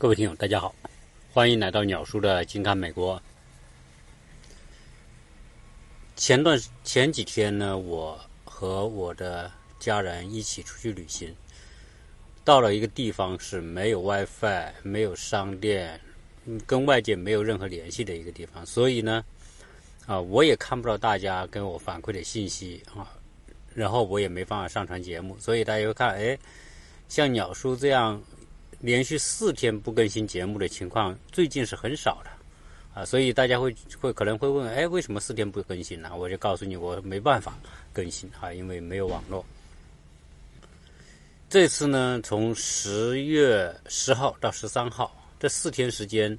各位听友，大家好，欢迎来到鸟叔的近看美国。前段前几天呢，我和我的家人一起出去旅行，到了一个地方是没有 WiFi、没有商店，跟外界没有任何联系的一个地方，所以呢，啊，我也看不到大家跟我反馈的信息啊，然后我也没办法上传节目，所以大家会看，哎，像鸟叔这样。连续四天不更新节目的情况，最近是很少的，啊，所以大家会会可能会问，哎，为什么四天不更新呢？我就告诉你，我没办法更新啊，因为没有网络。这次呢，从十月十号到十三号这四天时间，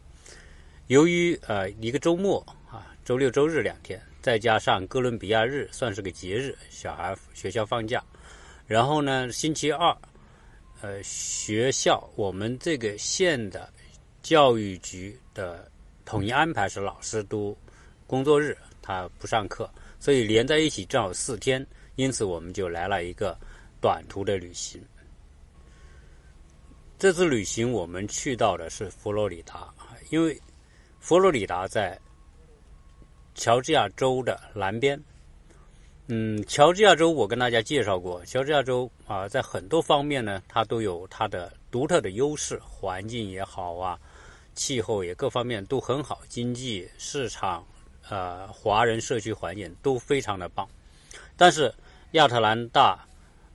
由于呃一个周末啊，周六周日两天，再加上哥伦比亚日算是个节日，小孩学校放假，然后呢，星期二。呃，学校我们这个县的教育局的统一安排是老师都工作日，他不上课，所以连在一起正好四天，因此我们就来了一个短途的旅行。这次旅行我们去到的是佛罗里达，因为佛罗里达在乔治亚州的南边。嗯，乔治亚州我跟大家介绍过，乔治亚州啊，在很多方面呢，它都有它的独特的优势，环境也好啊，气候也各方面都很好，经济市场，呃，华人社区环境都非常的棒。但是亚特兰大，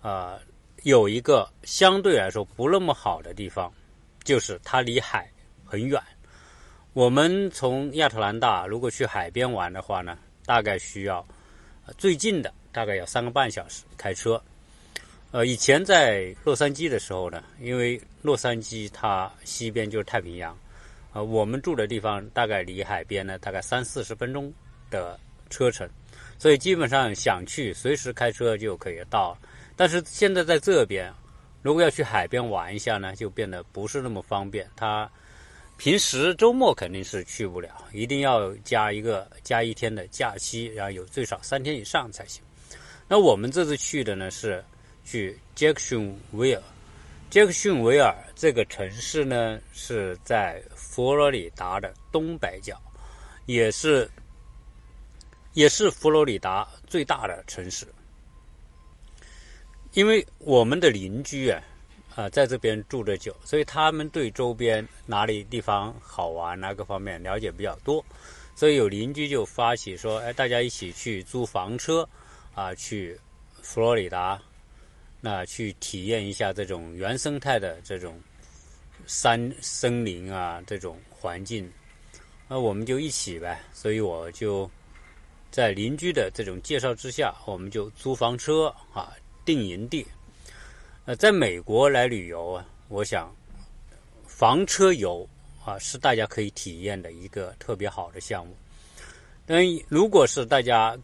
呃，有一个相对来说不那么好的地方，就是它离海很远。我们从亚特兰大如果去海边玩的话呢，大概需要。最近的大概要三个半小时开车。呃，以前在洛杉矶的时候呢，因为洛杉矶它西边就是太平洋，呃，我们住的地方大概离海边呢大概三四十分钟的车程，所以基本上想去随时开车就可以到。但是现在在这边，如果要去海边玩一下呢，就变得不是那么方便。它平时周末肯定是去不了，一定要加一个加一天的假期，然后有最少三天以上才行。那我们这次去的呢是去杰克逊维尔，杰克逊维尔这个城市呢是在佛罗里达的东北角，也是也是佛罗里达最大的城市，因为我们的邻居啊。啊，在这边住的久，所以他们对周边哪里地方好玩哪个方面了解比较多，所以有邻居就发起说，哎，大家一起去租房车，啊，去佛罗里达，那去体验一下这种原生态的这种山森林啊，这种环境，那我们就一起呗。所以我就在邻居的这种介绍之下，我们就租房车啊，定营地。呃，在美国来旅游啊，我想房车游啊是大家可以体验的一个特别好的项目。但如果是大家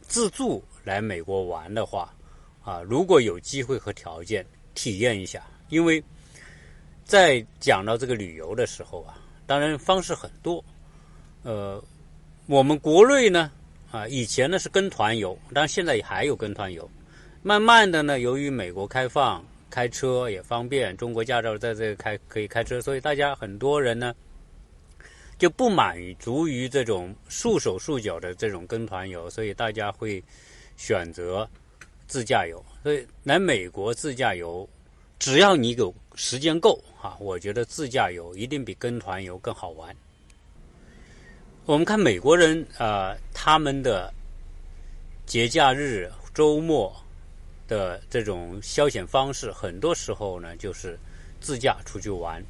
自助来美国玩的话啊，如果有机会和条件体验一下，因为在讲到这个旅游的时候啊，当然方式很多。呃，我们国内呢啊，以前呢是跟团游，但现在也还有跟团游。慢慢的呢，由于美国开放，开车也方便，中国驾照在这开可以开车，所以大家很多人呢就不满足于这种束手束脚的这种跟团游，所以大家会选择自驾游。所以来美国自驾游，只要你有时间够啊，我觉得自驾游一定比跟团游更好玩。我们看美国人啊，他们的节假日、周末。的这种消遣方式，很多时候呢就是自驾出去玩。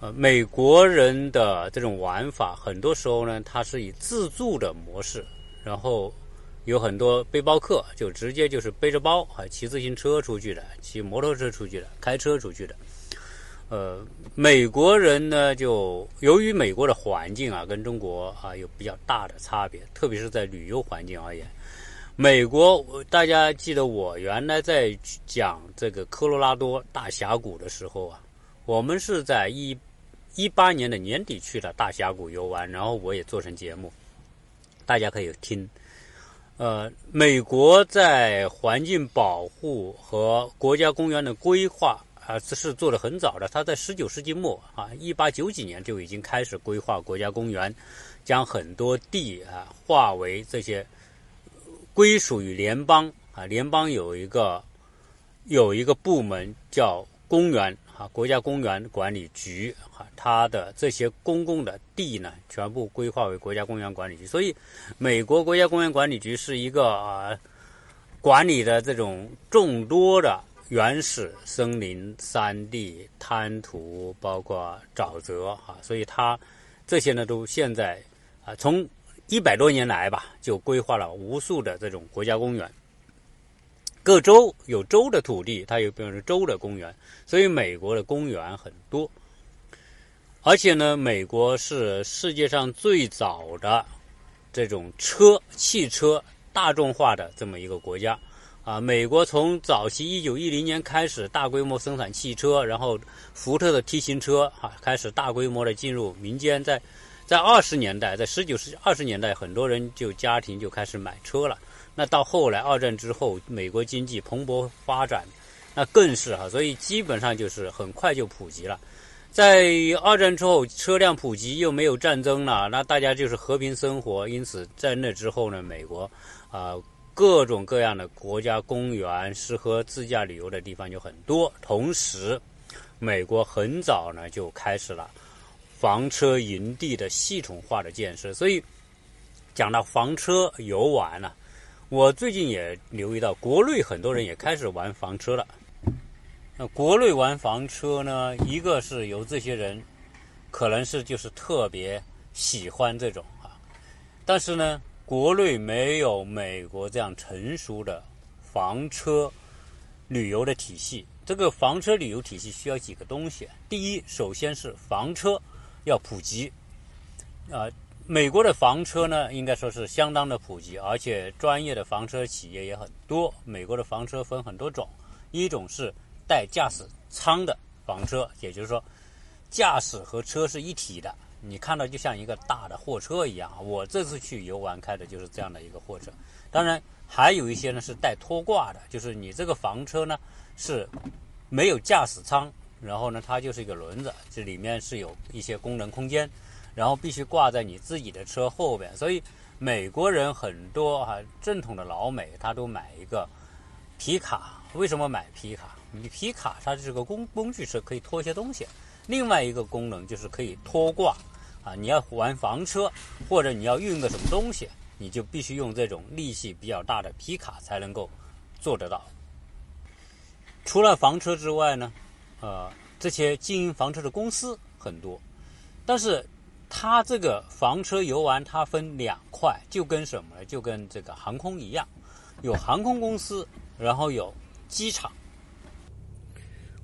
呃，美国人的这种玩法，很多时候呢，他是以自助的模式，然后有很多背包客就直接就是背着包啊，骑自行车出去的，骑摩托车出去的，开车出去的。呃，美国人呢，就由于美国的环境啊，跟中国啊有比较大的差别，特别是在旅游环境而言。美国，大家记得我原来在讲这个科罗拉多大峡谷的时候啊，我们是在一一八年的年底去的大峡谷游玩，然后我也做成节目，大家可以听。呃，美国在环境保护和国家公园的规划啊，这是做的很早的。他在十九世纪末啊，一八九几年就已经开始规划国家公园，将很多地啊划为这些归属于联邦啊。联邦有一个有一个部门叫公园啊，国家公园管理局啊，它的这些公共的地呢，全部规划为国家公园管理局。所以，美国国家公园管理局是一个啊。管理的这种众多的原始森林、山地、滩涂，包括沼泽啊，所以它这些呢都现在啊，从一百多年来吧，就规划了无数的这种国家公园。各州有州的土地，它有比如州的公园，所以美国的公园很多。而且呢，美国是世界上最早的这种车汽车。大众化的这么一个国家，啊，美国从早期一九一零年开始大规模生产汽车，然后福特的 T 型车啊开始大规模的进入民间，在在二十年代，在十九世纪二十年代，很多人就家庭就开始买车了。那到后来二战之后，美国经济蓬勃发展，那更是哈，所以基本上就是很快就普及了。在二战之后，车辆普及又没有战争了，那大家就是和平生活。因此，在那之后呢，美国。啊，各种各样的国家公园，适合自驾旅游的地方就很多。同时，美国很早呢就开始了房车营地的系统化的建设。所以，讲到房车游玩呢，我最近也留意到，国内很多人也开始玩房车了。那国内玩房车呢，一个是由这些人，可能是就是特别喜欢这种啊，但是呢。国内没有美国这样成熟的房车旅游的体系。这个房车旅游体系需要几个东西。第一，首先是房车要普及。啊，美国的房车呢，应该说是相当的普及，而且专业的房车企业也很多。美国的房车分很多种，一种是带驾驶舱的房车，也就是说，驾驶和车是一体的。你看到就像一个大的货车一样，我这次去游玩开的就是这样的一个货车。当然，还有一些呢是带拖挂的，就是你这个房车呢是没有驾驶舱，然后呢它就是一个轮子，这里面是有一些功能空间，然后必须挂在你自己的车后边。所以美国人很多哈正统的老美他都买一个皮卡。为什么买皮卡？你皮卡它是个工工具车，可以拖一些东西。另外一个功能就是可以拖挂，啊，你要玩房车或者你要运个什么东西，你就必须用这种力气比较大的皮卡才能够做得到。除了房车之外呢，呃，这些经营房车的公司很多，但是它这个房车游玩它分两块，就跟什么呢？就跟这个航空一样，有航空公司，然后有机场。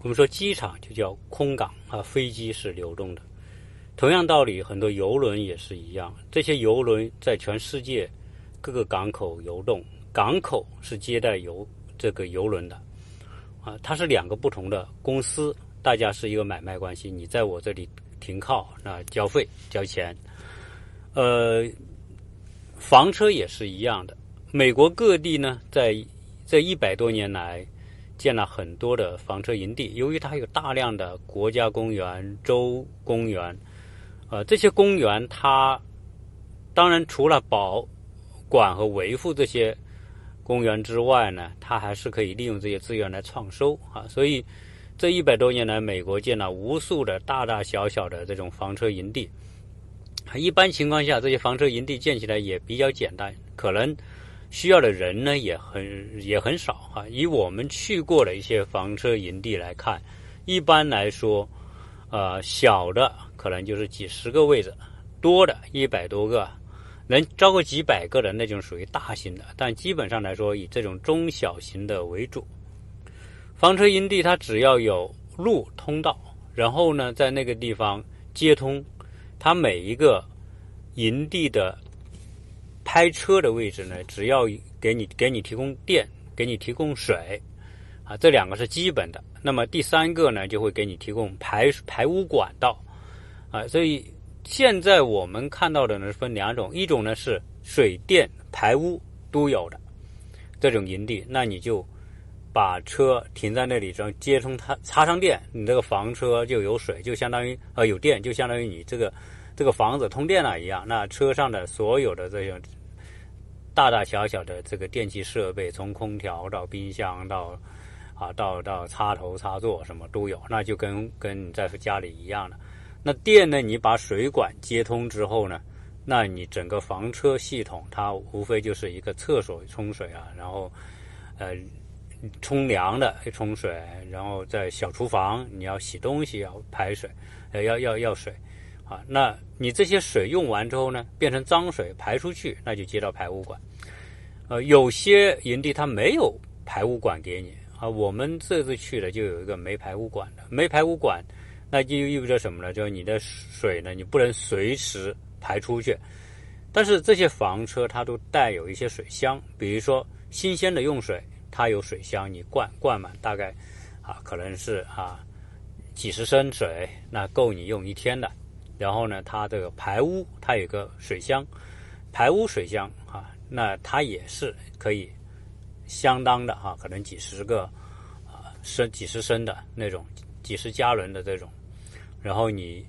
我们说机场就叫空港啊，飞机是流动的。同样道理，很多游轮也是一样。这些游轮在全世界各个港口游动，港口是接待游这个游轮的啊。它是两个不同的公司，大家是一个买卖关系。你在我这里停靠，那交费交钱。呃，房车也是一样的。美国各地呢，在这一百多年来。建了很多的房车营地，由于它有大量的国家公园、州公园，呃，这些公园它当然除了保管和维护这些公园之外呢，它还是可以利用这些资源来创收啊。所以这一百多年来，美国建了无数的大大小小的这种房车营地。一般情况下，这些房车营地建起来也比较简单，可能。需要的人呢也很也很少哈。以我们去过的一些房车营地来看，一般来说，呃，小的可能就是几十个位置，多的一百多个，能招个几百个的那种属于大型的。但基本上来说，以这种中小型的为主。房车营地它只要有路通道，然后呢，在那个地方接通，它每一个营地的。拍车的位置呢，只要给你给你提供电，给你提供水，啊，这两个是基本的。那么第三个呢，就会给你提供排排污管道，啊，所以现在我们看到的呢分两种，一种呢是水电排污都有的这种营地，那你就把车停在那里，然后接通它插上电，你这个房车就有水，就相当于呃有电，就相当于你这个这个房子通电了一样。那车上的所有的这种大大小小的这个电器设备，从空调到冰箱到啊到到插头插座什么都有，那就跟跟你在家里一样的。那电呢，你把水管接通之后呢？那你整个房车系统，它无非就是一个厕所冲水啊，然后，呃，冲凉的冲水，然后在小厨房你要洗东西要排水，呃，要要要水，啊，那你这些水用完之后呢，变成脏水排出去，那就接到排污管，呃，有些营地它没有排污管给你啊，我们这次去的就有一个没排污管的，没排污管，那就意味着什么呢？就是你的水呢，你不能随时。排出去，但是这些房车它都带有一些水箱，比如说新鲜的用水，它有水箱，你灌灌满大概啊可能是啊几十升水，那够你用一天的。然后呢，它这个排污它有个水箱，排污水箱啊，那它也是可以相当的哈，可能几十个啊升几十升的那种几十加仑的这种，然后你。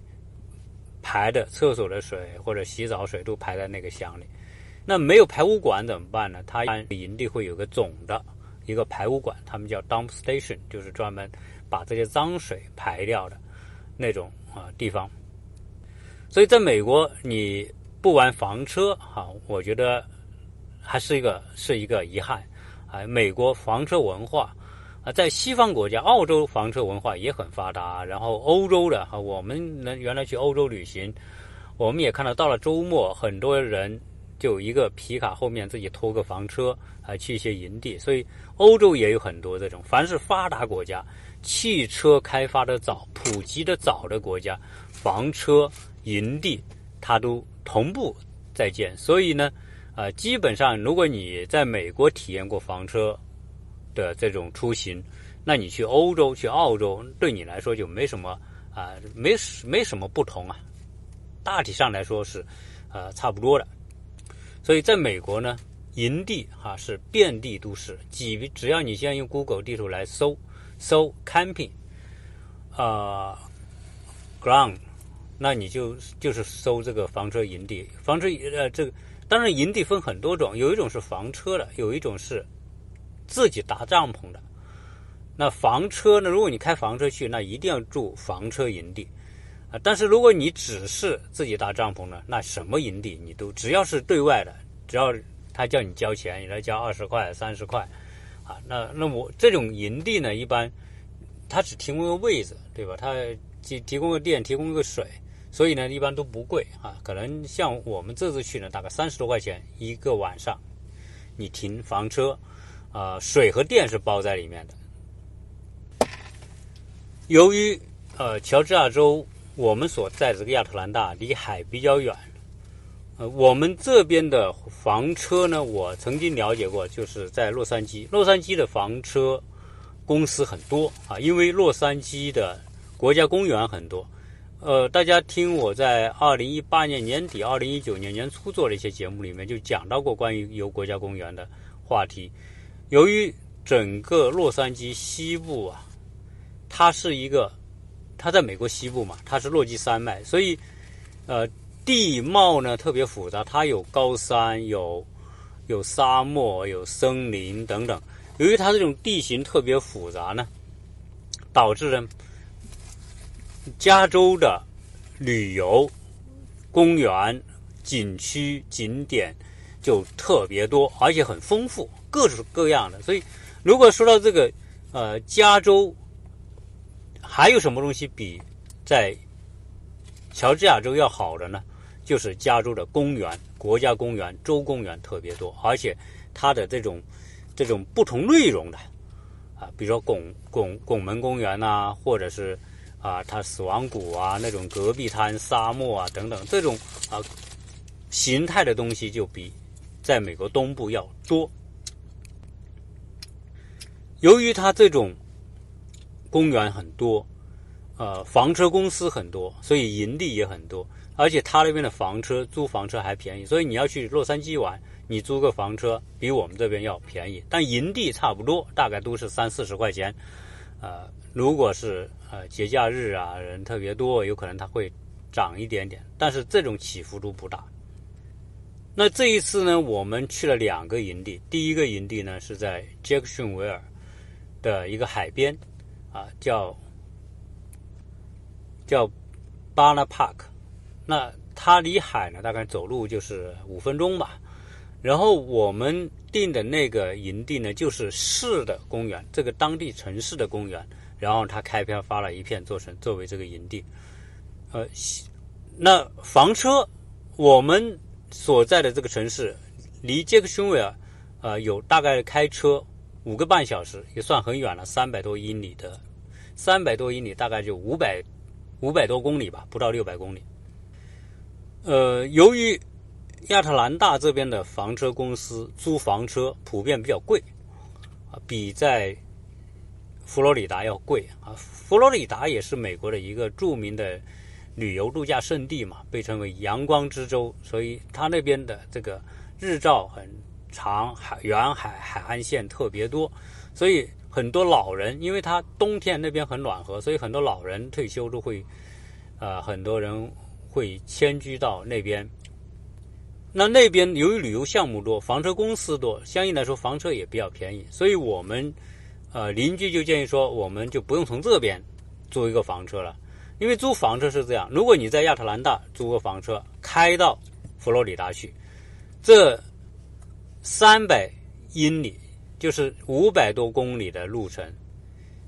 排的厕所的水或者洗澡水都排在那个箱里，那没有排污管怎么办呢？它营地会有个总的一个排污管，他们叫 dump station，就是专门把这些脏水排掉的那种啊地方。所以在美国，你不玩房车哈，我觉得还是一个是一个遗憾啊。美国房车文化。啊，在西方国家，澳洲房车文化也很发达。然后欧洲的哈，我们能原来去欧洲旅行，我们也看到，到了周末，很多人就一个皮卡后面自己拖个房车啊，去一些营地。所以欧洲也有很多这种，凡是发达国家，汽车开发的早、普及的早的国家，房车营地它都同步在建。所以呢，啊，基本上如果你在美国体验过房车，的这种出行，那你去欧洲、去澳洲，对你来说就没什么啊，没没什么不同啊。大体上来说是，呃，差不多的。所以在美国呢，营地哈是遍地都是，几只要你现在用 Google 地图来搜搜 camping，啊，ground，那你就就是搜这个房车营地。房车呃，这个当然营地分很多种，有一种是房车的，有一种是。自己搭帐篷的，那房车呢？如果你开房车去，那一定要住房车营地啊。但是如果你只是自己搭帐篷呢，那什么营地你都只要是对外的，只要他叫你交钱，你来交二十块、三十块啊。那那我这种营地呢，一般他只提供个位置，对吧？他提提供个电，提供个水，所以呢，一般都不贵啊。可能像我们这次去呢，大概三十多块钱一个晚上，你停房车。啊，水和电是包在里面的。由于呃，乔治亚州我们所在这个亚特兰大离海比较远，呃，我们这边的房车呢，我曾经了解过，就是在洛杉矶，洛杉矶的房车公司很多啊，因为洛杉矶的国家公园很多。呃，大家听我在二零一八年年底、二零一九年年初做的一些节目里面，就讲到过关于游国家公园的话题。由于整个洛杉矶西部啊，它是一个，它在美国西部嘛，它是落基山脉，所以，呃，地貌呢特别复杂，它有高山，有有沙漠，有森林等等。由于它这种地形特别复杂呢，导致呢，加州的旅游公园、景区、景点就特别多，而且很丰富。各式各样的，所以如果说到这个，呃，加州还有什么东西比在乔治亚州要好的呢？就是加州的公园、国家公园、州公园特别多，而且它的这种这种不同内容的啊，比如说拱拱拱门公园呐，或者是啊，它死亡谷啊那种戈壁滩、沙漠啊等等这种啊形态的东西，就比在美国东部要多。由于它这种公园很多，呃房车公司很多，所以营地也很多，而且他那边的房车租房车还便宜，所以你要去洛杉矶玩，你租个房车比我们这边要便宜，但营地差不多，大概都是三四十块钱。呃，如果是呃节假日啊，人特别多，有可能它会涨一点点，但是这种起伏都不大。那这一次呢，我们去了两个营地。第一个营地呢是在杰克逊维尔的一个海边，啊，叫叫巴纳 Park。那它离海呢，大概走路就是五分钟吧。然后我们订的那个营地呢，就是市的公园，这个当地城市的公园。然后他开票发了一片，做成作为这个营地。呃，那房车我们。所在的这个城市离杰克逊维尔，呃，有大概开车五个半小时，也算很远了，三百多英里的，三百多英里大概就五百五百多公里吧，不到六百公里。呃，由于亚特兰大这边的房车公司租房车普遍比较贵，啊，比在佛罗里达要贵啊。佛罗里达也是美国的一个著名的。旅游度假胜地嘛，被称为阳光之州，所以它那边的这个日照很长，海远海海岸线特别多，所以很多老人，因为他冬天那边很暖和，所以很多老人退休都会，呃，很多人会迁居到那边。那那边由于旅游项目多，房车公司多，相应来说房车也比较便宜，所以我们呃邻居就建议说，我们就不用从这边租一个房车了。因为租房车是这样，如果你在亚特兰大租个房车开到佛罗里达去，这三百英里就是五百多公里的路程，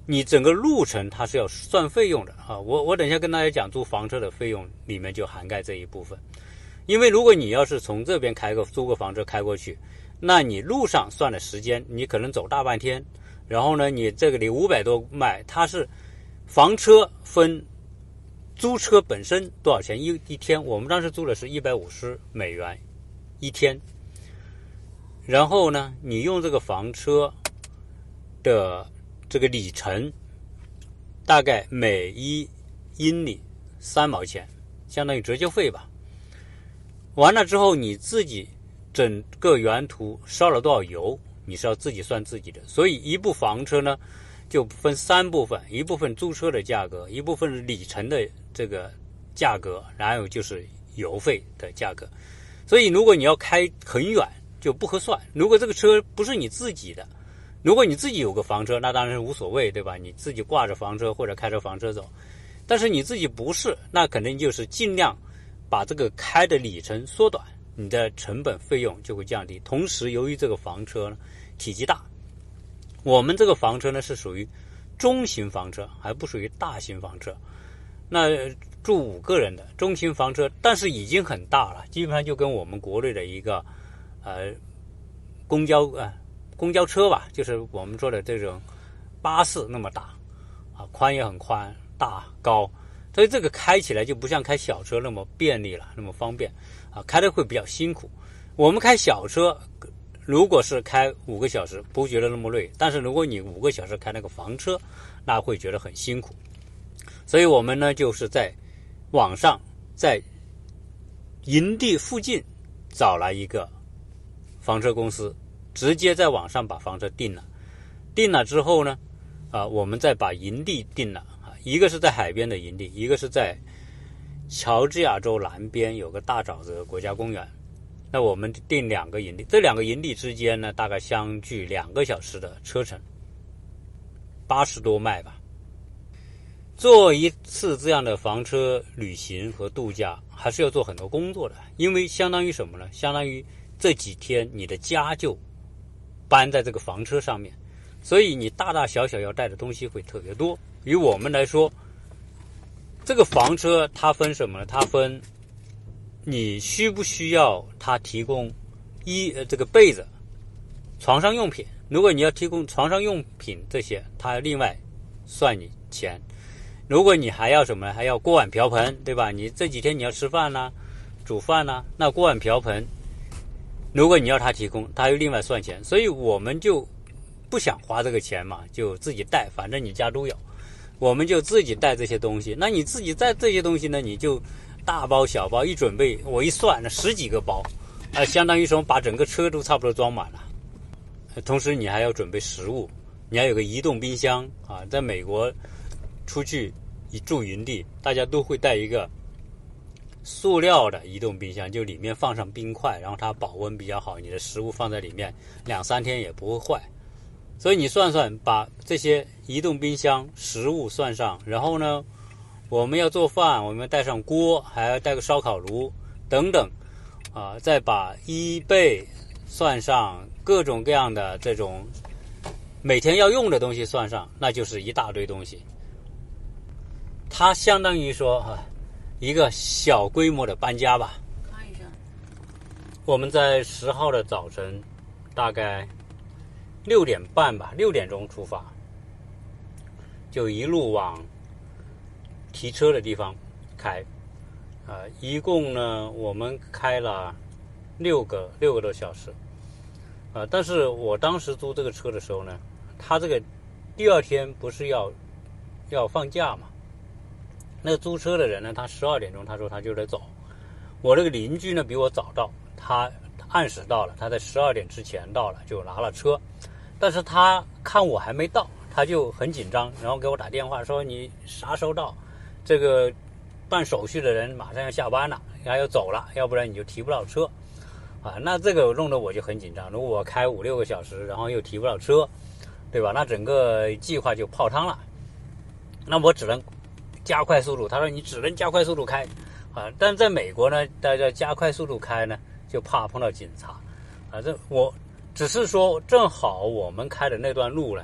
你整个路程它是要算费用的啊。我我等一下跟大家讲租房车的费用里面就涵盖这一部分。因为如果你要是从这边开个租个房车开过去，那你路上算的时间，你可能走大半天，然后呢，你这个里五百多迈，它是房车分。租车本身多少钱一一天？我们当时租的是一百五十美元一天。然后呢，你用这个房车的这个里程，大概每一英里三毛钱，相当于折旧费吧。完了之后，你自己整个原图烧了多少油，你是要自己算自己的。所以一部房车呢，就分三部分：一部分租车的价格，一部分里程的。这个价格，然后就是油费的价格，所以如果你要开很远就不合算。如果这个车不是你自己的，如果你自己有个房车，那当然是无所谓，对吧？你自己挂着房车或者开着房车走。但是你自己不是，那肯定就是尽量把这个开的里程缩短，你的成本费用就会降低。同时，由于这个房车呢体积大，我们这个房车呢是属于中型房车，还不属于大型房车。那住五个人的中型房车，但是已经很大了，基本上就跟我们国内的一个呃公交啊公交车吧，就是我们说的这种巴士那么大啊，宽也很宽，大高，所以这个开起来就不像开小车那么便利了，那么方便啊，开的会比较辛苦。我们开小车，如果是开五个小时，不觉得那么累，但是如果你五个小时开那个房车，那会觉得很辛苦。所以我们呢，就是在网上，在营地附近找了一个房车公司，直接在网上把房车订了。订了之后呢，啊，我们再把营地定了啊，一个是在海边的营地，一个是在乔治亚州南边有个大沼泽国家公园。那我们订两个营地，这两个营地之间呢，大概相距两个小时的车程，八十多迈吧。做一次这样的房车旅行和度假，还是要做很多工作的，因为相当于什么呢？相当于这几天你的家就搬在这个房车上面，所以你大大小小要带的东西会特别多。于我们来说，这个房车它分什么呢？它分你需不需要它提供衣呃这个被子、床上用品。如果你要提供床上用品这些，它另外算你钱。如果你还要什么，还要锅碗瓢盆，对吧？你这几天你要吃饭呢，煮饭呢，那锅碗瓢盆，如果你要他提供，他又另外算钱，所以我们就不想花这个钱嘛，就自己带，反正你家都有，我们就自己带这些东西。那你自己带这些东西呢，你就大包小包一准备，我一算，那十几个包，啊，相当于说把整个车都差不多装满了。同时，你还要准备食物，你要有个移动冰箱啊。在美国出去住营地，大家都会带一个塑料的移动冰箱，就里面放上冰块，然后它保温比较好，你的食物放在里面两三天也不会坏。所以你算算，把这些移动冰箱、食物算上，然后呢，我们要做饭，我们带上锅，还要带个烧烤炉等等，啊，再把衣被算上，各种各样的这种每天要用的东西算上，那就是一大堆东西。它相当于说啊，一个小规模的搬家吧。看一下，我们在十号的早晨，大概。六点半吧，六点钟出发，就一路往提车的地方开，啊，一共呢，我们开了六个六个多小时，啊，但是我当时租这个车的时候呢，他这个第二天不是要要放假嘛，那个租车的人呢，他十二点钟他说他就得走，我这个邻居呢比我早到，他按时到了，他在十二点之前到了，就拿了车。但是他看我还没到，他就很紧张，然后给我打电话说：“你啥时候到？这个办手续的人马上要下班了，然后要走了，要不然你就提不到车。”啊，那这个弄得我就很紧张。如果我开五六个小时，然后又提不到车，对吧？那整个计划就泡汤了。那我只能加快速度。他说：“你只能加快速度开。”啊，但在美国呢，大家加快速度开呢，就怕碰到警察。反正我。只是说，正好我们开的那段路呢，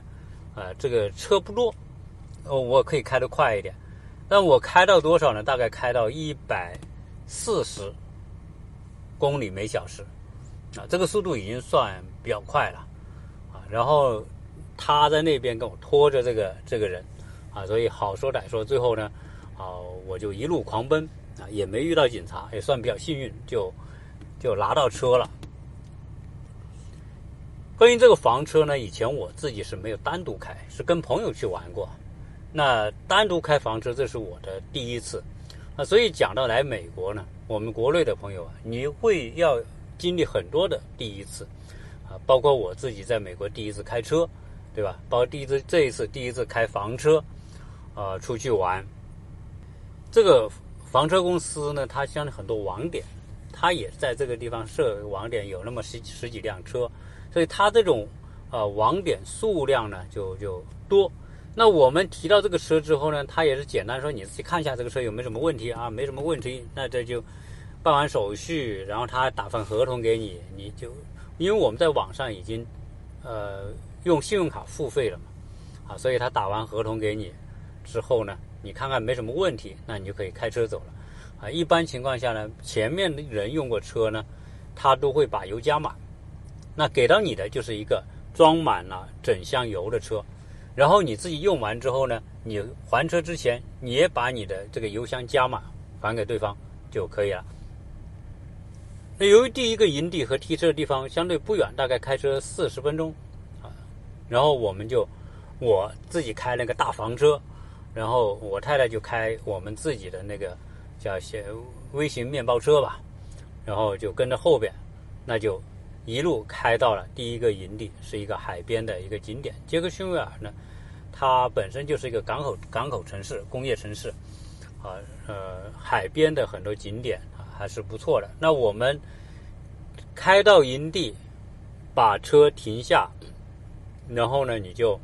啊，这个车不多，哦，我可以开得快一点。但我开到多少呢？大概开到一百四十公里每小时，啊，这个速度已经算比较快了，啊。然后他在那边跟我拖着这个这个人，啊，所以好说歹说，最后呢，啊，我就一路狂奔，啊，也没遇到警察，也算比较幸运，就就拿到车了。关于这个房车呢，以前我自己是没有单独开，是跟朋友去玩过。那单独开房车，这是我的第一次。那所以讲到来美国呢，我们国内的朋友啊，你会要经历很多的第一次啊，包括我自己在美国第一次开车，对吧？包括第一次这一次第一次开房车呃出去玩。这个房车公司呢，它相当很多网点，它也在这个地方设网点，有那么十十几辆车。所以它这种，呃，网点数量呢就就多。那我们提到这个车之后呢，他也是简单说，你自己看一下这个车有没有什么问题啊？没什么问题，那这就办完手续，然后他打份合同给你，你就因为我们在网上已经呃用信用卡付费了嘛，啊，所以他打完合同给你之后呢，你看看没什么问题，那你就可以开车走了。啊，一般情况下呢，前面的人用过车呢，他都会把油加满。那给到你的就是一个装满了整箱油的车，然后你自己用完之后呢，你还车之前，你也把你的这个油箱加满，还给对方就可以了。那由于第一个营地和提车的地方相对不远，大概开车四十分钟啊，然后我们就我自己开那个大房车，然后我太太就开我们自己的那个叫些微型面包车吧，然后就跟着后边，那就。一路开到了第一个营地，是一个海边的一个景点。杰克逊维尔呢，它本身就是一个港口港口城市、工业城市，啊呃，海边的很多景点还是不错的。那我们开到营地，把车停下，然后呢，你就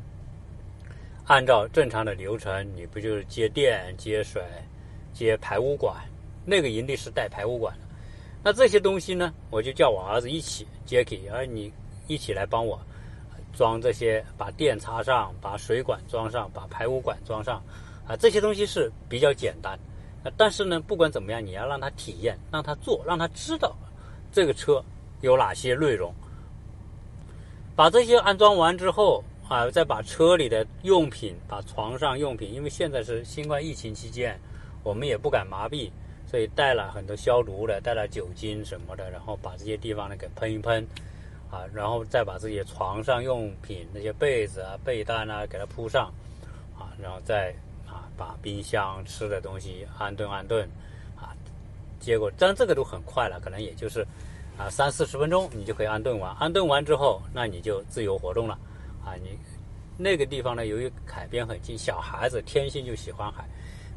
按照正常的流程，你不就是接电、接水、接排污管？那个营地是带排污管的。那这些东西呢，我就叫我儿子一起接给，而你一起来帮我装这些，把电插上，把水管装上，把排污管装上，啊，这些东西是比较简单，但是呢，不管怎么样，你要让他体验，让他做，让他知道这个车有哪些内容。把这些安装完之后，啊，再把车里的用品，把床上用品，因为现在是新冠疫情期间，我们也不敢麻痹。所以带了很多消毒的，带了酒精什么的，然后把这些地方呢给喷一喷，啊，然后再把这些床上用品那些被子啊、被单啊给它铺上，啊，然后再啊把冰箱吃的东西安顿安顿，啊，结果当然这个都很快了，可能也就是啊三四十分钟你就可以安顿完。安顿完之后，那你就自由活动了，啊，你那个地方呢，由于海边很近，小孩子天性就喜欢海，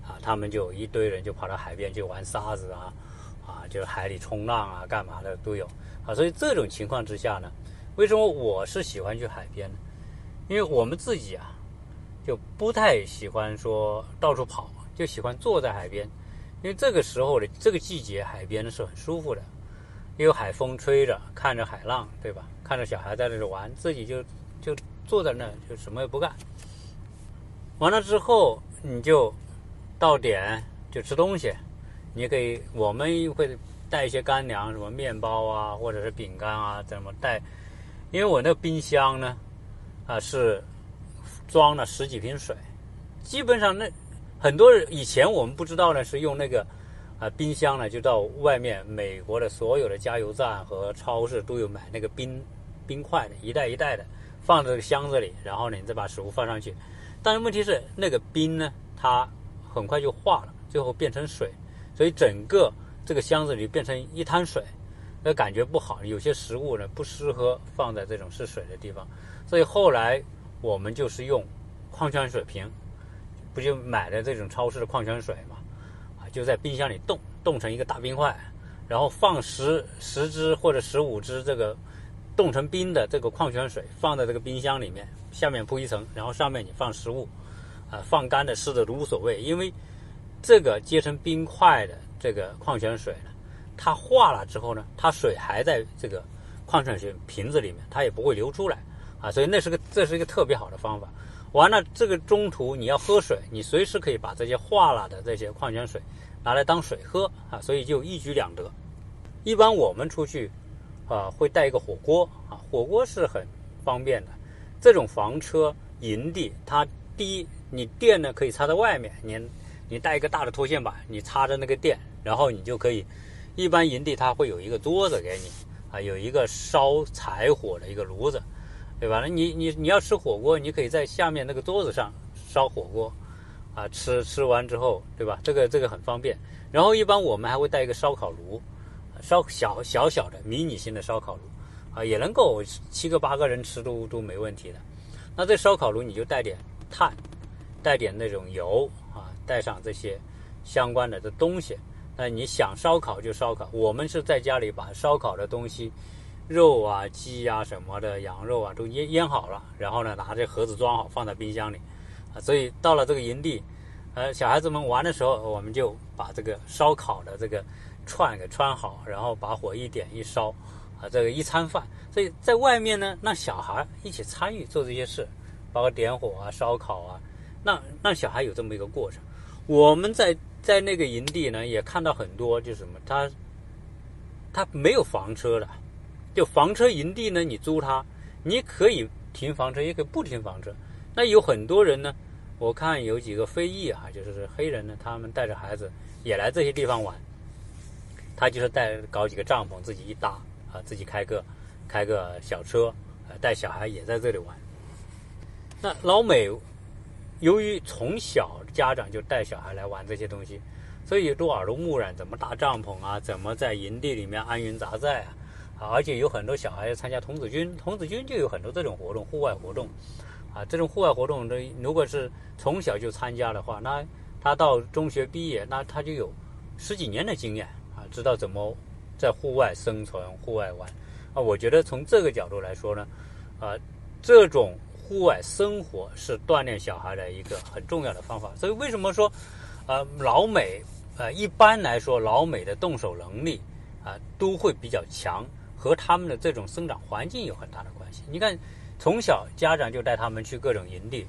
啊，他们就一堆人就跑到海边去玩沙子啊，啊，就是海里冲浪啊，干嘛的都有，啊，所以这种情况之下呢，为什么我是喜欢去海边呢？因为我们自己啊。就不太喜欢说到处跑，就喜欢坐在海边，因为这个时候的这个季节，海边是很舒服的，有海风吹着，看着海浪，对吧？看着小孩在那里玩，自己就就坐在那，就什么也不干。完了之后，你就到点就吃东西，你可以我们会带一些干粮，什么面包啊，或者是饼干啊，怎么带？因为我那冰箱呢，啊是。装了十几瓶水，基本上那很多人以前我们不知道呢，是用那个啊冰箱呢，就到外面美国的所有的加油站和超市都有买那个冰冰块的，一袋一袋的放在这个箱子里，然后呢你再把食物放上去。但是问题是那个冰呢，它很快就化了，最后变成水，所以整个这个箱子里变成一滩水，那感觉不好。有些食物呢不适合放在这种是水的地方，所以后来。我们就是用矿泉水瓶，不就买的这种超市的矿泉水嘛？啊，就在冰箱里冻冻成一个大冰块，然后放十十只或者十五只这个冻成冰的这个矿泉水放在这个冰箱里面，下面铺一层，然后上面你放食物，啊，放干的湿的都无所谓，因为这个结成冰块的这个矿泉水呢，它化了之后呢，它水还在这个矿泉水瓶子里面，它也不会流出来。啊，所以那是个，这是一个特别好的方法。完了，这个中途你要喝水，你随时可以把这些化了的这些矿泉水拿来当水喝啊，所以就一举两得。一般我们出去啊，会带一个火锅啊，火锅是很方便的。这种房车营地，它第一，你电呢可以插在外面，你你带一个大的拖线板，你插着那个电，然后你就可以。一般营地它会有一个桌子给你啊，有一个烧柴火的一个炉子。对吧？那你你你要吃火锅，你可以在下面那个桌子上烧火锅，啊，吃吃完之后，对吧？这个这个很方便。然后一般我们还会带一个烧烤炉，烧小小小的迷你型的烧烤炉，啊，也能够七个八个人吃都都没问题的。那这烧烤炉你就带点炭，带点那种油啊，带上这些相关的这东西。那你想烧烤就烧烤，我们是在家里把烧烤的东西。肉啊，鸡啊什么的，羊肉啊都腌腌好了，然后呢拿这盒子装好放在冰箱里，啊，所以到了这个营地，呃，小孩子们玩的时候，我们就把这个烧烤的这个串给串好，然后把火一点一烧，啊，这个一餐饭。所以在外面呢，让小孩一起参与做这些事，包括点火啊、烧烤啊，让让小孩有这么一个过程。我们在在那个营地呢，也看到很多，就是什么，他他没有房车的。就房车营地呢，你租它，你可以停房车，也可以不停房车。那有很多人呢，我看有几个非裔啊，就是黑人呢，他们带着孩子也来这些地方玩。他就是带搞几个帐篷，自己一搭啊，自己开个开个小车，带小孩也在这里玩。那老美由于从小家长就带小孩来玩这些东西，所以都耳濡目染，怎么搭帐篷啊，怎么在营地里面安营扎寨啊。而且有很多小孩要参加童子军，童子军就有很多这种活动，户外活动，啊，这种户外活动的，如果是从小就参加的话，那他到中学毕业，那他就有十几年的经验，知道怎么在户外生存、户外玩。啊，我觉得从这个角度来说呢，啊，这种户外生活是锻炼小孩的一个很重要的方法。所以为什么说，呃，老美，呃，一般来说老美的动手能力啊都会比较强。和他们的这种生长环境有很大的关系。你看，从小家长就带他们去各种营地，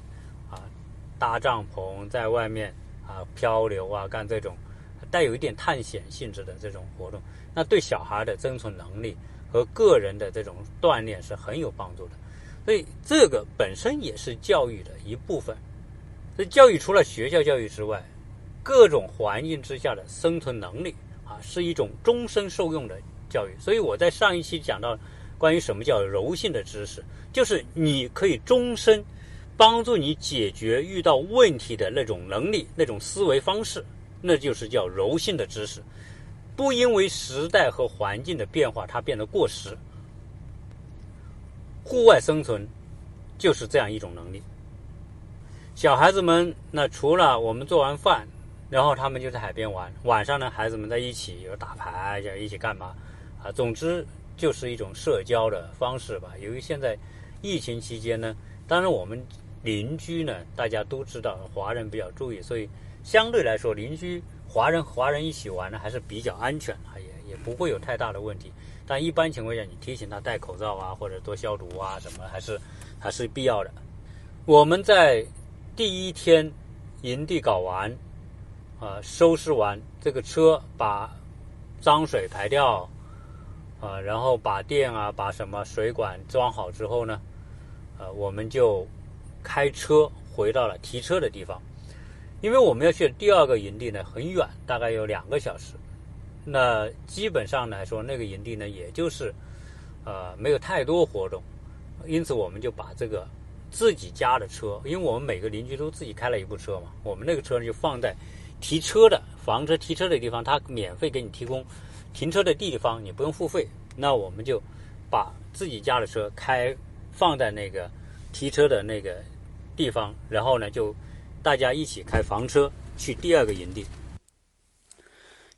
啊，搭帐篷，在外面啊漂流啊，干这种带有一点探险性质的这种活动，那对小孩的生存能力和个人的这种锻炼是很有帮助的。所以，这个本身也是教育的一部分。所以，教育除了学校教育之外，各种环境之下的生存能力啊，是一种终身受用的。教育，所以我在上一期讲到关于什么叫柔性的知识，就是你可以终身帮助你解决遇到问题的那种能力、那种思维方式，那就是叫柔性的知识。不因为时代和环境的变化，它变得过时。户外生存就是这样一种能力。小孩子们，那除了我们做完饭，然后他们就在海边玩。晚上呢，孩子们在一起有打牌，要一起干嘛？啊，总之就是一种社交的方式吧。由于现在疫情期间呢，当然我们邻居呢，大家都知道华人比较注意，所以相对来说邻居。华人华人一起玩呢，还是比较安全啊，也也不会有太大的问题。但一般情况下，你提醒他戴口罩啊，或者多消毒啊，什么还是还是必要的。我们在第一天营地搞完，啊，收拾完这个车，把脏水排掉，啊，然后把电啊，把什么水管装好之后呢，呃，我们就开车回到了提车的地方。因为我们要去第二个营地呢，很远，大概有两个小时。那基本上来说，那个营地呢，也就是呃没有太多活动，因此我们就把这个自己家的车，因为我们每个邻居都自己开了一部车嘛，我们那个车呢就放在提车的房车提车的地方，他免费给你提供停车的地方，你不用付费。那我们就把自己家的车开放在那个提车的那个地方，然后呢就。大家一起开房车去第二个营地。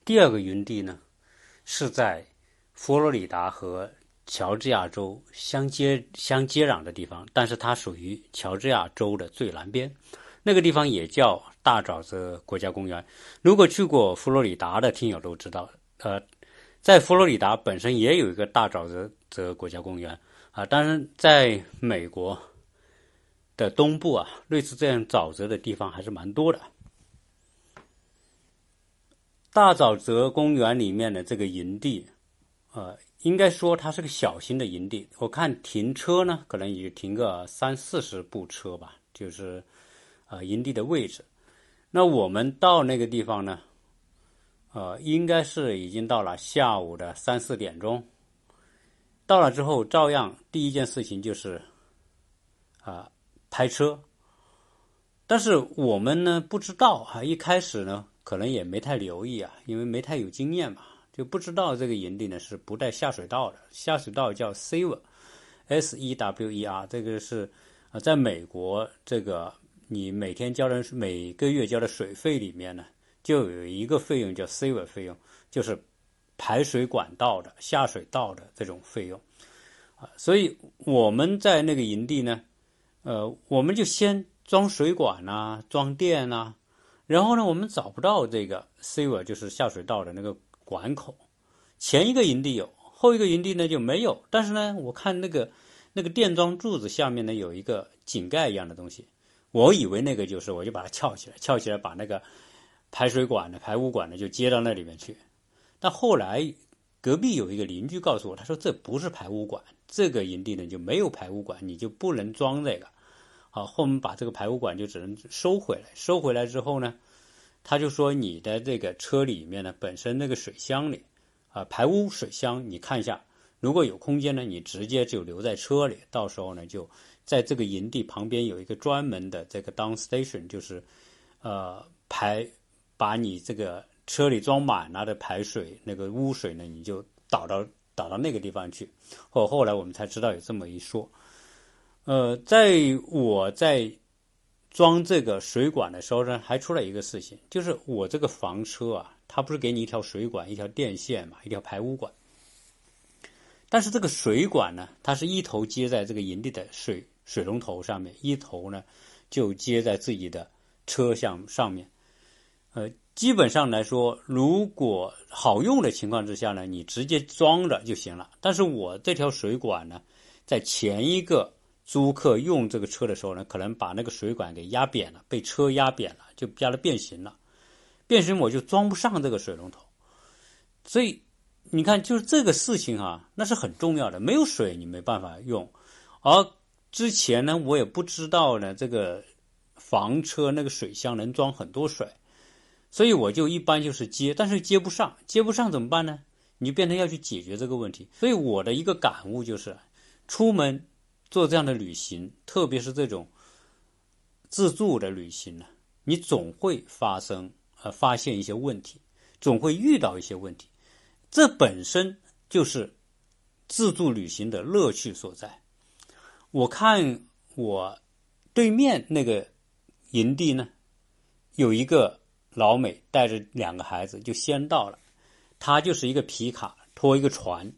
第二个营地呢，是在佛罗里达和乔治亚州相接相接壤的地方，但是它属于乔治亚州的最南边。那个地方也叫大沼泽国家公园。如果去过佛罗里达的听友都知道，呃，在佛罗里达本身也有一个大沼泽泽国家公园啊，当然在美国。的东部啊，类似这样沼泽的地方还是蛮多的。大沼泽公园里面的这个营地，呃，应该说它是个小型的营地。我看停车呢，可能也就停个三四十部车吧，就是呃营地的位置。那我们到那个地方呢，呃，应该是已经到了下午的三四点钟。到了之后，照样第一件事情就是啊。拍车，但是我们呢不知道啊，一开始呢可能也没太留意啊，因为没太有经验嘛，就不知道这个营地呢是不带下水道的。下水道叫 sewer，s e w e r，这个是啊，在美国这个你每天交的每个月交的水费里面呢，就有一个费用叫 sewer 费用，就是排水管道的下水道的这种费用啊，所以我们在那个营地呢。呃，我们就先装水管呐，装电呐，然后呢，我们找不到这个 sewer，就是下水道的那个管口。前一个营地有，后一个营地呢就没有。但是呢，我看那个那个电桩柱子下面呢有一个井盖一样的东西，我以为那个就是，我就把它撬起来，撬起来把那个排水管的排污管呢就接到那里面去。但后来隔壁有一个邻居告诉我，他说这不是排污管，这个营地呢就没有排污管，你就不能装这个。啊，后面把这个排污管就只能收回来。收回来之后呢，他就说你的这个车里面呢，本身那个水箱里，啊，排污水箱，你看一下，如果有空间呢，你直接就留在车里。到时候呢，就在这个营地旁边有一个专门的这个 down station，就是，呃，排把你这个车里装满了的排水那个污水呢，你就倒到倒到那个地方去。后后来我们才知道有这么一说。呃，在我在装这个水管的时候呢，还出了一个事情，就是我这个房车啊，它不是给你一条水管、一条电线嘛，一条排污管。但是这个水管呢，它是一头接在这个营地的水水龙头上面，一头呢就接在自己的车厢上面。呃，基本上来说，如果好用的情况之下呢，你直接装着就行了。但是我这条水管呢，在前一个。租客用这个车的时候呢，可能把那个水管给压扁了，被车压扁了，就压得变形了，变形我就装不上这个水龙头，所以你看，就是这个事情啊，那是很重要的，没有水你没办法用。而之前呢，我也不知道呢，这个房车那个水箱能装很多水，所以我就一般就是接，但是接不上，接不上怎么办呢？你就变成要去解决这个问题。所以我的一个感悟就是，出门。做这样的旅行，特别是这种，自助的旅行呢，你总会发生呃发现一些问题，总会遇到一些问题，这本身就是自助旅行的乐趣所在。我看我对面那个营地呢，有一个老美带着两个孩子就先到了，他就是一个皮卡拖一个船，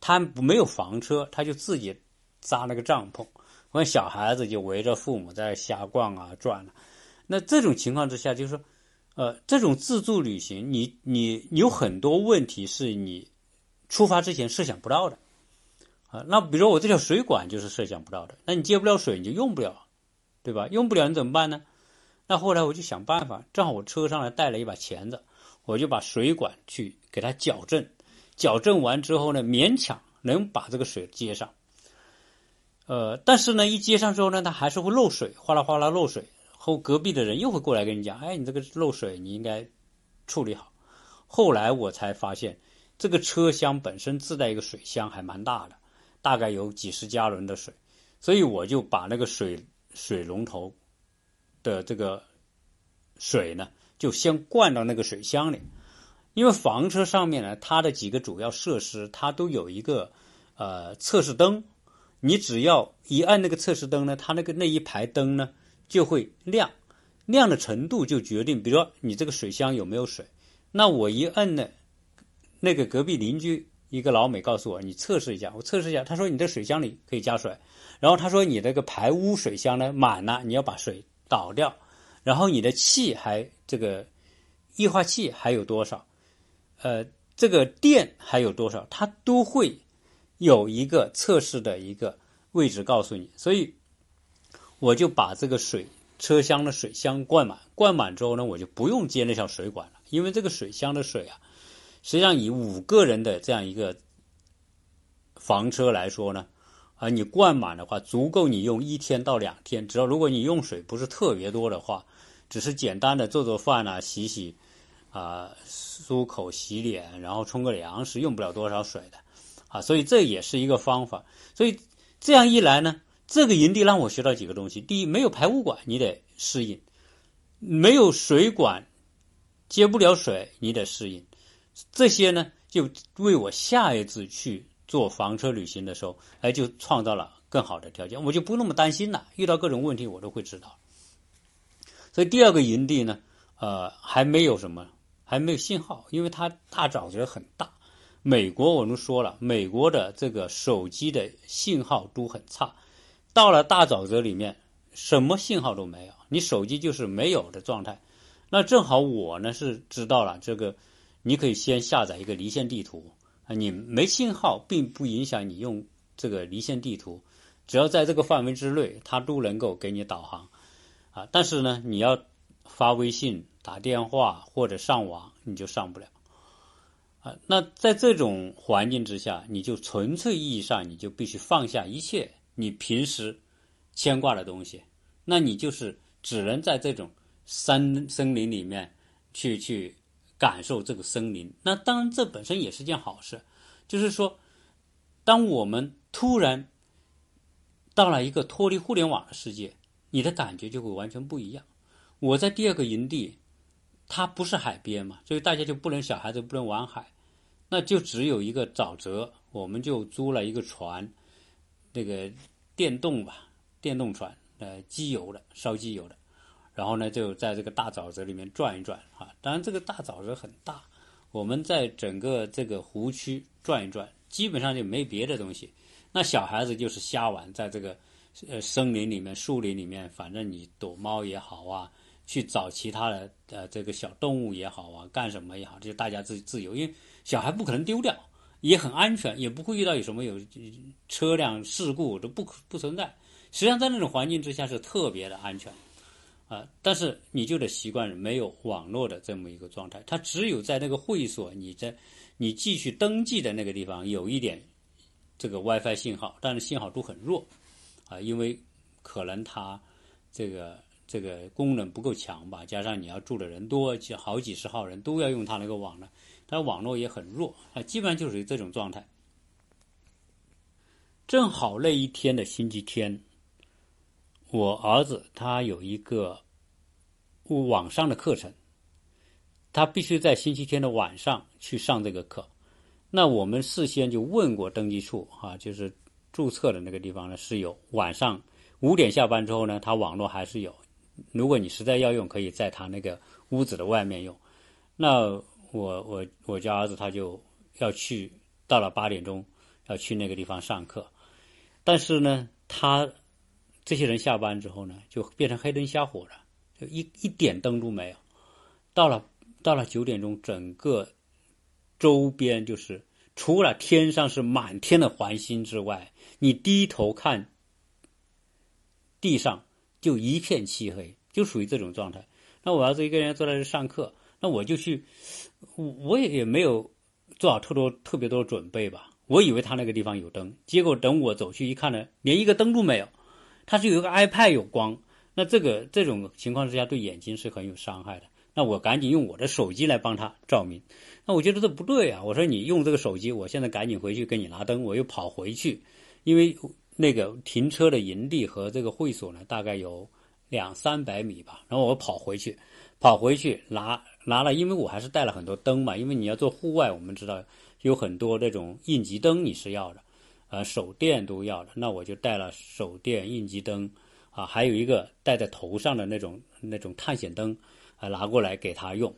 他没有房车，他就自己扎了个帐篷。我小孩子就围着父母在瞎逛啊转啊，那这种情况之下，就是说，呃，这种自助旅行，你你有很多问题是你出发之前设想不到的啊。那比如说我这条水管就是设想不到的，那你接不了水，你就用不了，对吧？用不了你怎么办呢？那后来我就想办法，正好我车上呢带了一把钳子，我就把水管去给它矫正，矫正完之后呢，勉强能把这个水接上。呃，但是呢，一接上之后呢，它还是会漏水，哗啦哗啦漏水。后隔壁的人又会过来跟你讲：“哎，你这个漏水，你应该处理好。”后来我才发现，这个车厢本身自带一个水箱，还蛮大的，大概有几十加仑的水。所以我就把那个水水龙头的这个水呢，就先灌到那个水箱里。因为房车上面呢，它的几个主要设施，它都有一个呃测试灯。你只要一按那个测试灯呢，它那个那一排灯呢就会亮，亮的程度就决定，比如说你这个水箱有没有水。那我一摁呢，那个隔壁邻居一个老美告诉我，你测试一下，我测试一下，他说你的水箱里可以加水，然后他说你那个排污水箱呢满了，你要把水倒掉，然后你的气还这个液化气还有多少，呃，这个电还有多少，它都会。有一个测试的一个位置告诉你，所以我就把这个水车厢的水箱灌满，灌满之后呢，我就不用接那条水管了，因为这个水箱的水啊，实际上以五个人的这样一个房车来说呢，啊，你灌满的话，足够你用一天到两天。只要如果你用水不是特别多的话，只是简单的做做饭啊、洗洗啊、漱口、洗脸，然后冲个凉是用不了多少水的。啊，所以这也是一个方法。所以这样一来呢，这个营地让我学到几个东西：第一，没有排污管，你得适应；没有水管，接不了水，你得适应。这些呢，就为我下一次去做房车旅行的时候，哎，就创造了更好的条件，我就不那么担心了。遇到各种问题，我都会知道。所以第二个营地呢，呃，还没有什么，还没有信号，因为它大沼泽很大。美国我们说了，美国的这个手机的信号都很差，到了大沼泽里面，什么信号都没有，你手机就是没有的状态。那正好我呢是知道了这个，你可以先下载一个离线地图啊，你没信号并不影响你用这个离线地图，只要在这个范围之内，它都能够给你导航啊。但是呢，你要发微信、打电话或者上网，你就上不了。啊，那在这种环境之下，你就纯粹意义上，你就必须放下一切你平时牵挂的东西，那你就是只能在这种山森林里面去去感受这个森林。那当然，这本身也是件好事，就是说，当我们突然到了一个脱离互联网的世界，你的感觉就会完全不一样。我在第二个营地，它不是海边嘛，所以大家就不能小孩子不能玩海。那就只有一个沼泽，我们就租了一个船，那个电动吧，电动船，呃，机油的，烧机油的，然后呢，就在这个大沼泽里面转一转啊。当然，这个大沼泽很大，我们在整个这个湖区转一转，基本上就没别的东西。那小孩子就是瞎玩，在这个呃森林里面、树林里面，反正你躲猫也好啊，去找其他的呃这个小动物也好啊，干什么也好，就大家自自由，因为。小孩不可能丢掉，也很安全，也不会遇到有什么有车辆事故都不不存在。实际上，在那种环境之下是特别的安全，啊，但是你就得习惯没有网络的这么一个状态。它只有在那个会所，你在你继续登记的那个地方有一点这个 WiFi 信号，但是信号都很弱，啊，因为可能它这个这个功能不够强吧，加上你要住的人多，几好几十号人都要用它那个网呢。那网络也很弱啊，基本上就属于这种状态。正好那一天的星期天，我儿子他有一个网上的课程，他必须在星期天的晚上去上这个课。那我们事先就问过登记处啊，就是注册的那个地方呢，是有晚上五点下班之后呢，他网络还是有。如果你实在要用，可以在他那个屋子的外面用。那我我我家儿子他就要去，到了八点钟要去那个地方上课，但是呢，他这些人下班之后呢，就变成黑灯瞎火的，就一一点灯都没有。到了到了九点钟，整个周边就是除了天上是满天的繁星之外，你低头看地上就一片漆黑，就属于这种状态。那我儿子一个人坐在这上课。那我就去，我我也也没有做好特多特别多的准备吧。我以为他那个地方有灯，结果等我走去一看呢，连一个灯都没有。他是有一个 iPad 有光，那这个这种情况之下对眼睛是很有伤害的。那我赶紧用我的手机来帮他照明。那我觉得这不对啊！我说你用这个手机，我现在赶紧回去给你拿灯。我又跑回去，因为那个停车的营地和这个会所呢，大概有两三百米吧。然后我跑回去，跑回去拿。拿了，因为我还是带了很多灯嘛。因为你要做户外，我们知道有很多这种应急灯你是要的，呃，手电都要的。那我就带了手电、应急灯，啊，还有一个戴在头上的那种那种探险灯，啊，拿过来给他用，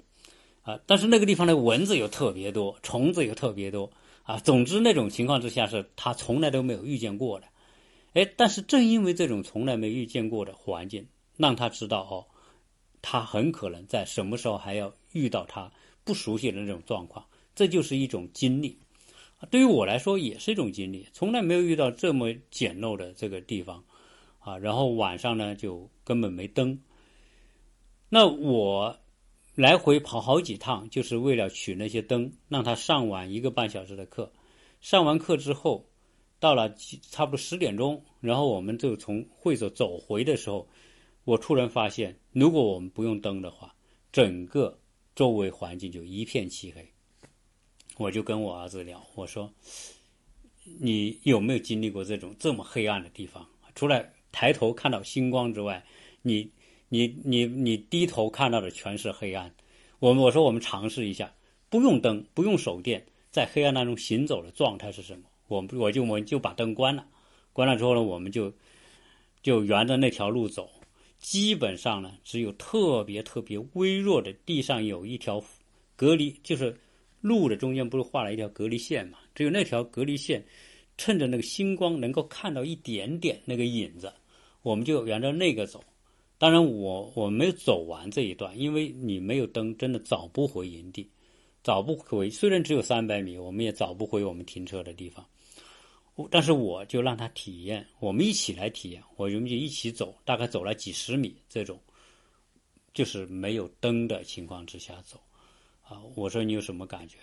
啊。但是那个地方的蚊子又特别多，虫子又特别多，啊。总之那种情况之下是他从来都没有遇见过的，哎，但是正因为这种从来没遇见过的环境，让他知道哦。他很可能在什么时候还要遇到他不熟悉的那种状况，这就是一种经历。对于我来说也是一种经历，从来没有遇到这么简陋的这个地方啊。然后晚上呢就根本没灯。那我来回跑好几趟，就是为了取那些灯，让他上完一个半小时的课。上完课之后，到了差不多十点钟，然后我们就从会所走回的时候。我突然发现，如果我们不用灯的话，整个周围环境就一片漆黑。我就跟我儿子聊，我说：“你有没有经历过这种这么黑暗的地方？除了抬头看到星光之外，你、你、你、你低头看到的全是黑暗。”我们我说我们尝试一下，不用灯，不用手电，在黑暗当中行走的状态是什么？我们我就我们就把灯关了，关了之后呢，我们就就沿着那条路走。基本上呢，只有特别特别微弱的地上有一条隔离，就是路的中间不是画了一条隔离线嘛？只有那条隔离线，趁着那个星光能够看到一点点那个影子，我们就沿着那个走。当然，我我没有走完这一段，因为你没有灯，真的找不回营地，找不回。虽然只有三百米，我们也找不回我们停车的地方。但是我就让他体验，我们一起来体验，我们就一起走，大概走了几十米，这种就是没有灯的情况之下走，啊，我说你有什么感觉？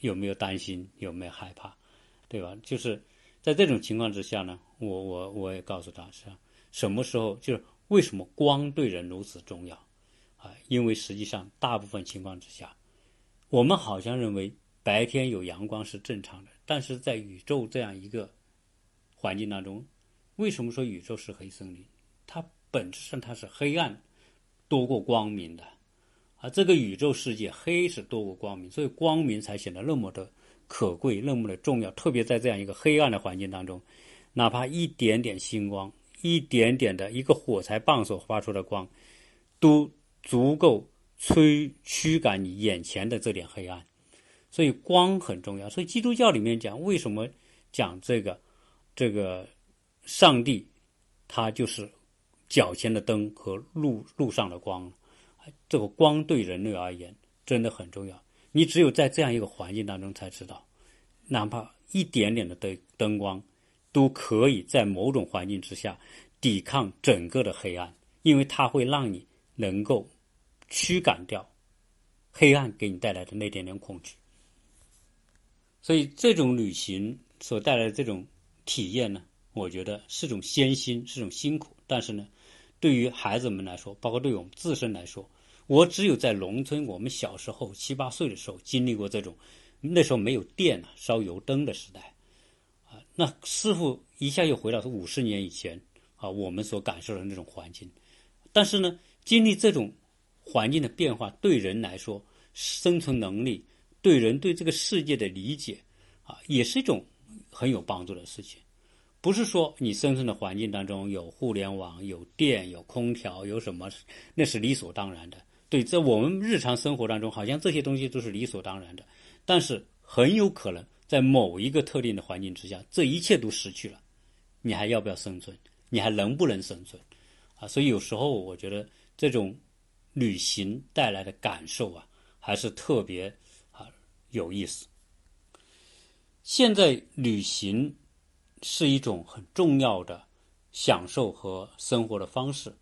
有没有担心？有没有害怕？对吧？就是在这种情况之下呢，我我我也告诉他是什么时候，就是为什么光对人如此重要啊？因为实际上大部分情况之下，我们好像认为白天有阳光是正常的。但是在宇宙这样一个环境当中，为什么说宇宙是黑森林？它本质上它是黑暗多过光明的，啊，这个宇宙世界黑是多过光明，所以光明才显得那么的可贵，那么的重要。特别在这样一个黑暗的环境当中，哪怕一点点星光，一点点的一个火柴棒所发出的光，都足够催驱赶你眼前的这点黑暗。所以光很重要。所以基督教里面讲，为什么讲这个这个上帝，他就是脚前的灯和路路上的光。这个光对人类而言真的很重要。你只有在这样一个环境当中才知道，哪怕一点点的灯灯光，都可以在某种环境之下抵抗整个的黑暗，因为它会让你能够驱赶掉黑暗给你带来的那点点恐惧。所以这种旅行所带来的这种体验呢，我觉得是种艰辛，是种辛苦。但是呢，对于孩子们来说，包括对我们自身来说，我只有在农村，我们小时候七八岁的时候经历过这种，那时候没有电啊，烧油灯的时代，啊，那师傅一下又回到五十年以前，啊我们所感受的那种环境。但是呢，经历这种环境的变化，对人来说，生存能力，对人对这个世界的理解，啊，也是一种很有帮助的事情。不是说你生存的环境当中有互联网、有电、有空调、有什么，那是理所当然的。对，在我们日常生活当中，好像这些东西都是理所当然的。但是很有可能在某一个特定的环境之下，这一切都失去了，你还要不要生存？你还能不能生存？啊，所以有时候我觉得这种旅行带来的感受啊，还是特别有意思。现在旅行是一种很重要的享受和生活的方式。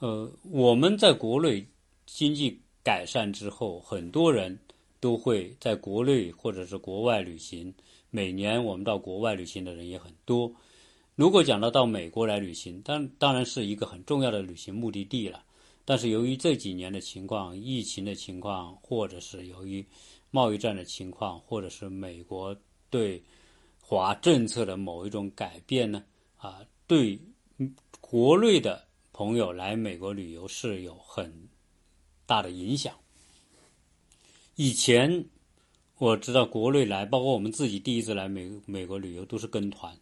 呃，我们在国内经济改善之后，很多人都会在国内或者是国外旅行。每年我们到国外旅行的人也很多。如果讲到到美国来旅行，当当然是一个很重要的旅行目的地了。但是由于这几年的情况、疫情的情况，或者是由于贸易战的情况，或者是美国对华政策的某一种改变呢，啊，对国内的朋友来美国旅游是有很大的影响。以前我知道国内来，包括我们自己第一次来美美国旅游都是跟团。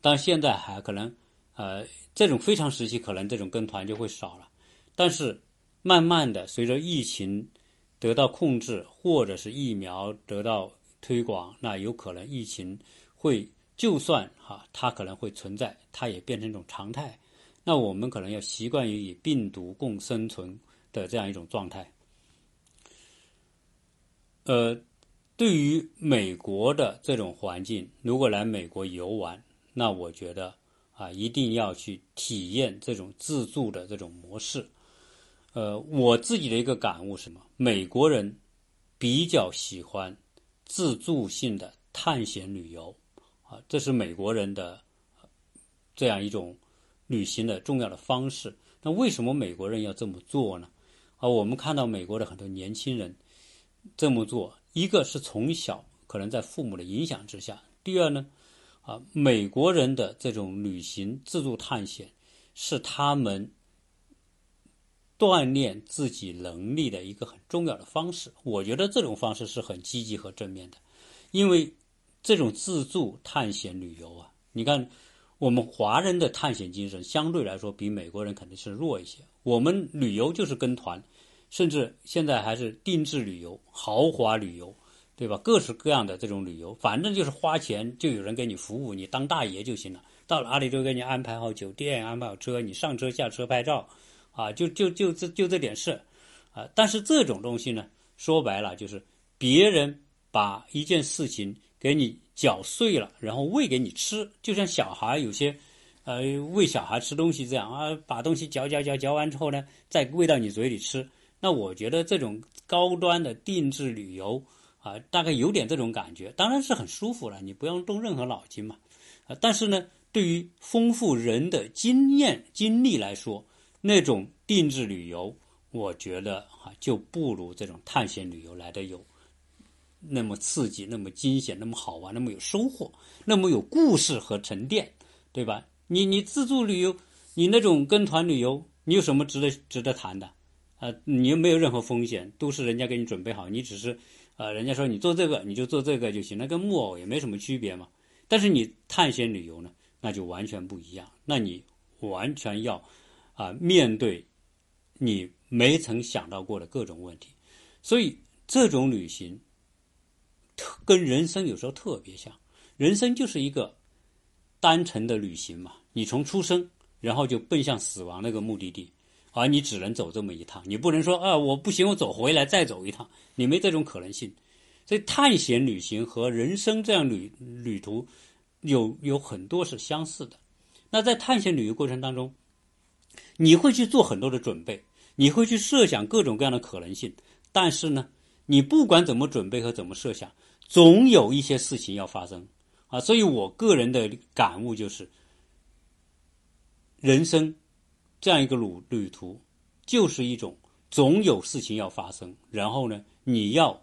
但现在还可能，呃，这种非常时期可能这种跟团就会少了。但是慢慢的，随着疫情得到控制，或者是疫苗得到推广，那有可能疫情会就算哈，它可能会存在，它也变成一种常态。那我们可能要习惯于与病毒共生存的这样一种状态。呃，对于美国的这种环境，如果来美国游玩，那我觉得啊，一定要去体验这种自助的这种模式。呃，我自己的一个感悟是什么？美国人比较喜欢自助性的探险旅游啊，这是美国人的这样一种旅行的重要的方式。那为什么美国人要这么做呢？啊，我们看到美国的很多年轻人这么做，一个是从小可能在父母的影响之下，第二呢？啊，美国人的这种旅行自助探险，是他们锻炼自己能力的一个很重要的方式。我觉得这种方式是很积极和正面的，因为这种自助探险旅游啊，你看我们华人的探险精神相对来说比美国人肯定是弱一些。我们旅游就是跟团，甚至现在还是定制旅游、豪华旅游。对吧？各式各样的这种旅游，反正就是花钱，就有人给你服务，你当大爷就行了。到了哪里都给你安排好酒店，安排好车，你上车下车拍照，啊，就就就这就这点事，啊。但是这种东西呢，说白了就是别人把一件事情给你搅碎了，然后喂给你吃，就像小孩有些，呃，喂小孩吃东西这样啊，把东西嚼嚼嚼嚼完之后呢，再喂到你嘴里吃。那我觉得这种高端的定制旅游。啊，大概有点这种感觉，当然是很舒服了，你不用动任何脑筋嘛。啊，但是呢，对于丰富人的经验经历来说，那种定制旅游，我觉得哈就不如这种探险旅游来的有那么刺激、那么惊险、那么好玩、那么有收获、那么有故事和沉淀，对吧？你你自助旅游，你那种跟团旅游，你有什么值得值得谈的？啊，你又没有任何风险，都是人家给你准备好，你只是。啊，人家说你做这个，你就做这个就行，那跟木偶也没什么区别嘛。但是你探险旅游呢，那就完全不一样。那你完全要啊面对你没曾想到过的各种问题。所以这种旅行特跟人生有时候特别像，人生就是一个单程的旅行嘛。你从出生，然后就奔向死亡那个目的地。而你只能走这么一趟，你不能说啊，我不行，我走回来再走一趟，你没这种可能性。所以探险旅行和人生这样旅旅途有有很多是相似的。那在探险旅游过程当中，你会去做很多的准备，你会去设想各种各样的可能性。但是呢，你不管怎么准备和怎么设想，总有一些事情要发生啊。所以我个人的感悟就是，人生。这样一个旅旅途，就是一种总有事情要发生，然后呢，你要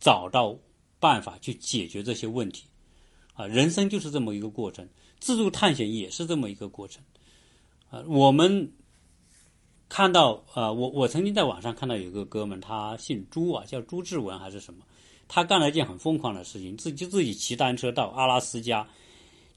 找到办法去解决这些问题，啊，人生就是这么一个过程，自助探险也是这么一个过程，啊，我们看到啊，我我曾经在网上看到有个哥们，他姓朱啊，叫朱志文还是什么，他干了一件很疯狂的事情，自己自己骑单车到阿拉斯加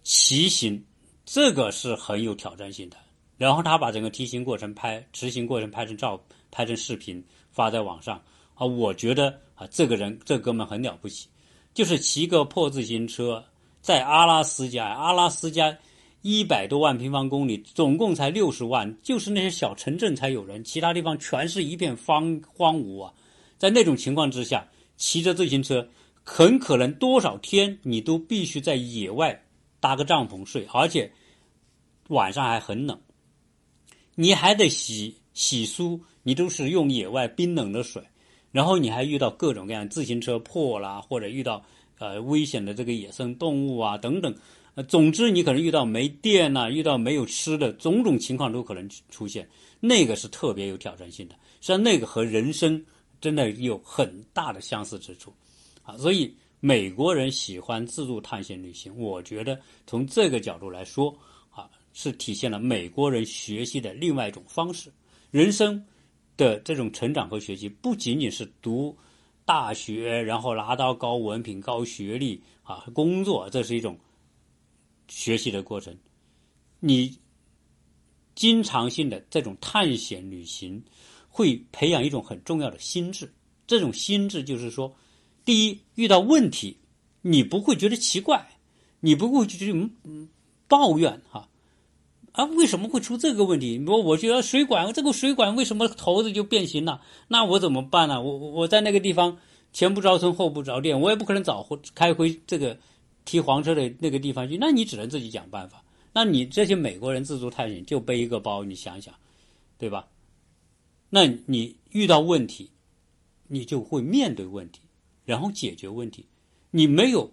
骑行，这个是很有挑战性的。然后他把整个骑行过程拍，执行过程拍成照，拍成视频发在网上啊，我觉得啊，这个人这哥们很了不起，就是骑个破自行车在阿拉斯加，阿拉斯加一百多万平方公里，总共才六十万，就是那些小城镇才有人，其他地方全是一片荒荒芜啊。在那种情况之下，骑着自行车，很可能多少天你都必须在野外搭个帐篷睡，而且晚上还很冷。你还得洗洗漱，你都是用野外冰冷的水，然后你还遇到各种各样自行车破啦，或者遇到呃危险的这个野生动物啊等等，呃，总之你可能遇到没电呐，遇到没有吃的，种种情况都可能出现，那个是特别有挑战性的，实际上那个和人生真的有很大的相似之处，啊，所以美国人喜欢自助探险旅行，我觉得从这个角度来说。啊是体现了美国人学习的另外一种方式，人生的这种成长和学习不仅仅是读大学，然后拿到高文凭、高学历啊，工作，这是一种学习的过程。你经常性的这种探险旅行，会培养一种很重要的心智。这种心智就是说，第一，遇到问题你不会觉得奇怪，你不会去嗯抱怨哈。啊，为什么会出这个问题？我我觉得水管这个水管为什么头子就变形了？那我怎么办呢？我我在那个地方前不着村后不着店，我也不可能早开回这个提黄车的那个地方去。那你只能自己想办法。那你这些美国人自助探险就背一个包，你想想，对吧？那你遇到问题，你就会面对问题，然后解决问题。你没有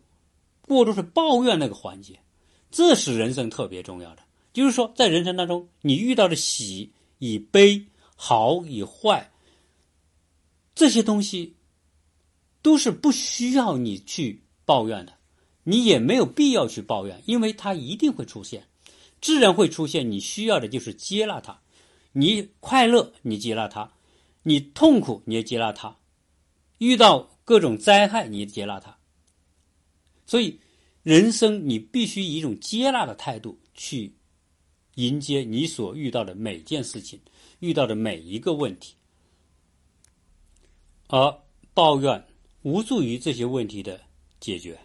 过多的抱怨那个环节，这是人生特别重要的。就是说，在人生当中，你遇到的喜与悲、好与坏，这些东西都是不需要你去抱怨的，你也没有必要去抱怨，因为它一定会出现，自然会出现。你需要的就是接纳它，你快乐，你接纳它；你痛苦，你也接纳它；遇到各种灾害，你也接纳它。所以，人生你必须以一种接纳的态度去。迎接你所遇到的每件事情，遇到的每一个问题，而抱怨无助于这些问题的解决。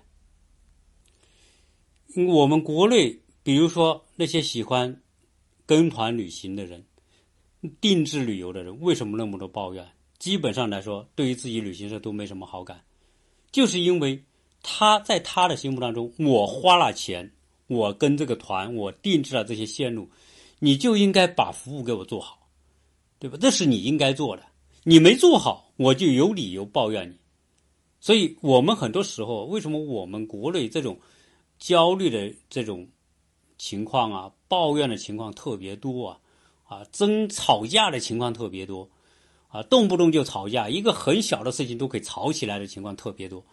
我们国内，比如说那些喜欢跟团旅行的人、定制旅游的人，为什么那么多抱怨？基本上来说，对于自己旅行社都没什么好感，就是因为他在他的心目当中，我花了钱。我跟这个团，我定制了这些线路，你就应该把服务给我做好，对吧？这是你应该做的，你没做好，我就有理由抱怨你。所以，我们很多时候，为什么我们国内这种焦虑的这种情况啊，抱怨的情况特别多啊，啊，争吵架的情况特别多，啊，动不动就吵架，一个很小的事情都可以吵起来的情况特别多。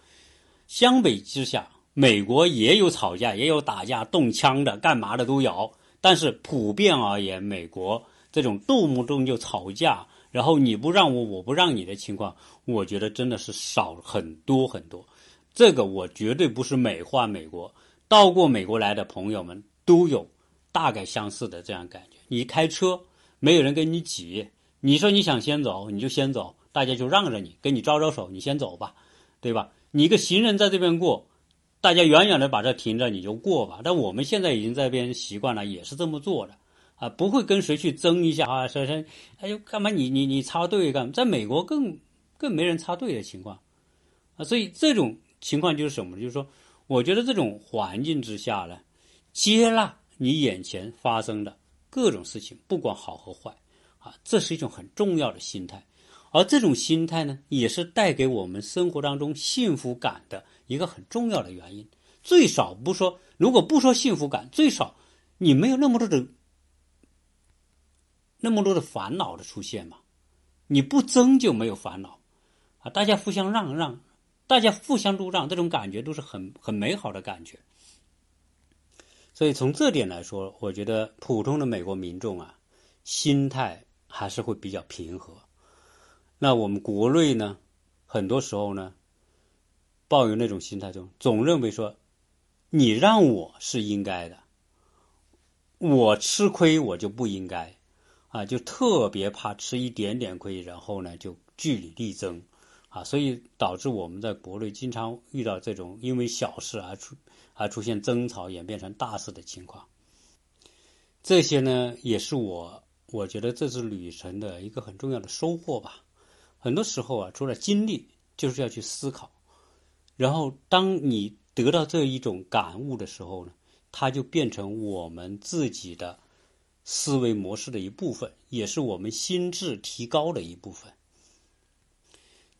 相比之下。美国也有吵架，也有打架、动枪的，干嘛的都有。但是普遍而言，美国这种动不动就吵架，然后你不让我，我不让你的情况，我觉得真的是少很多很多。这个我绝对不是美化美国，到过美国来的朋友们都有大概相似的这样感觉。你开车没有人跟你挤，你说你想先走，你就先走，大家就让着你，跟你招招手，你先走吧，对吧？你一个行人在这边过。大家远远的把这停着，你就过吧。但我们现在已经在边习惯了，也是这么做的啊，不会跟谁去争一下啊，说说，哎呦，干嘛你你你插队干嘛？在美国更更没人插队的情况啊，所以这种情况就是什么？就是说，我觉得这种环境之下呢，接纳你眼前发生的各种事情，不管好和坏啊，这是一种很重要的心态。而这种心态呢，也是带给我们生活当中幸福感的。一个很重要的原因，最少不说，如果不说幸福感，最少你没有那么多的那么多的烦恼的出现嘛？你不争就没有烦恼啊！大家互相让让，大家互相都让，这种感觉都是很很美好的感觉。所以从这点来说，我觉得普通的美国民众啊，心态还是会比较平和。那我们国内呢，很多时候呢，抱有那种心态中，总认为说，你让我是应该的，我吃亏我就不应该，啊，就特别怕吃一点点亏，然后呢就据理力争。啊，所以导致我们在国内经常遇到这种因为小事而出而出现争吵演变成大事的情况。这些呢，也是我我觉得这次旅程的一个很重要的收获吧。很多时候啊，除了经历，就是要去思考。然后，当你得到这一种感悟的时候呢，它就变成我们自己的思维模式的一部分，也是我们心智提高的一部分。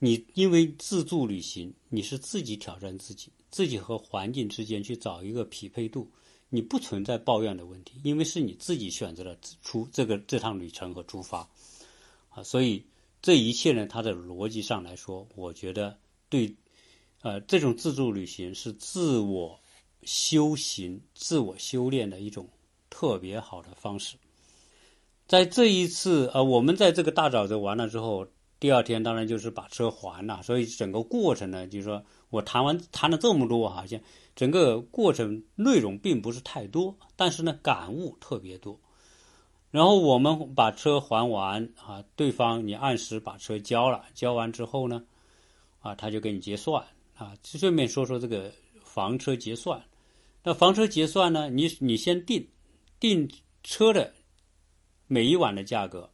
你因为自助旅行，你是自己挑战自己，自己和环境之间去找一个匹配度，你不存在抱怨的问题，因为是你自己选择了出这个这趟旅程和出发，啊，所以这一切呢，它的逻辑上来说，我觉得对，呃，这种自助旅行是自我修行、自我修炼的一种特别好的方式。在这一次，呃，我们在这个大沼泽完了之后。第二天当然就是把车还了，所以整个过程呢，就是说我谈完谈了这么多，好像整个过程内容并不是太多，但是呢感悟特别多。然后我们把车还完啊，对方你按时把车交了，交完之后呢，啊他就给你结算啊。顺便说说这个房车结算，那房车结算呢，你你先定定车的每一晚的价格，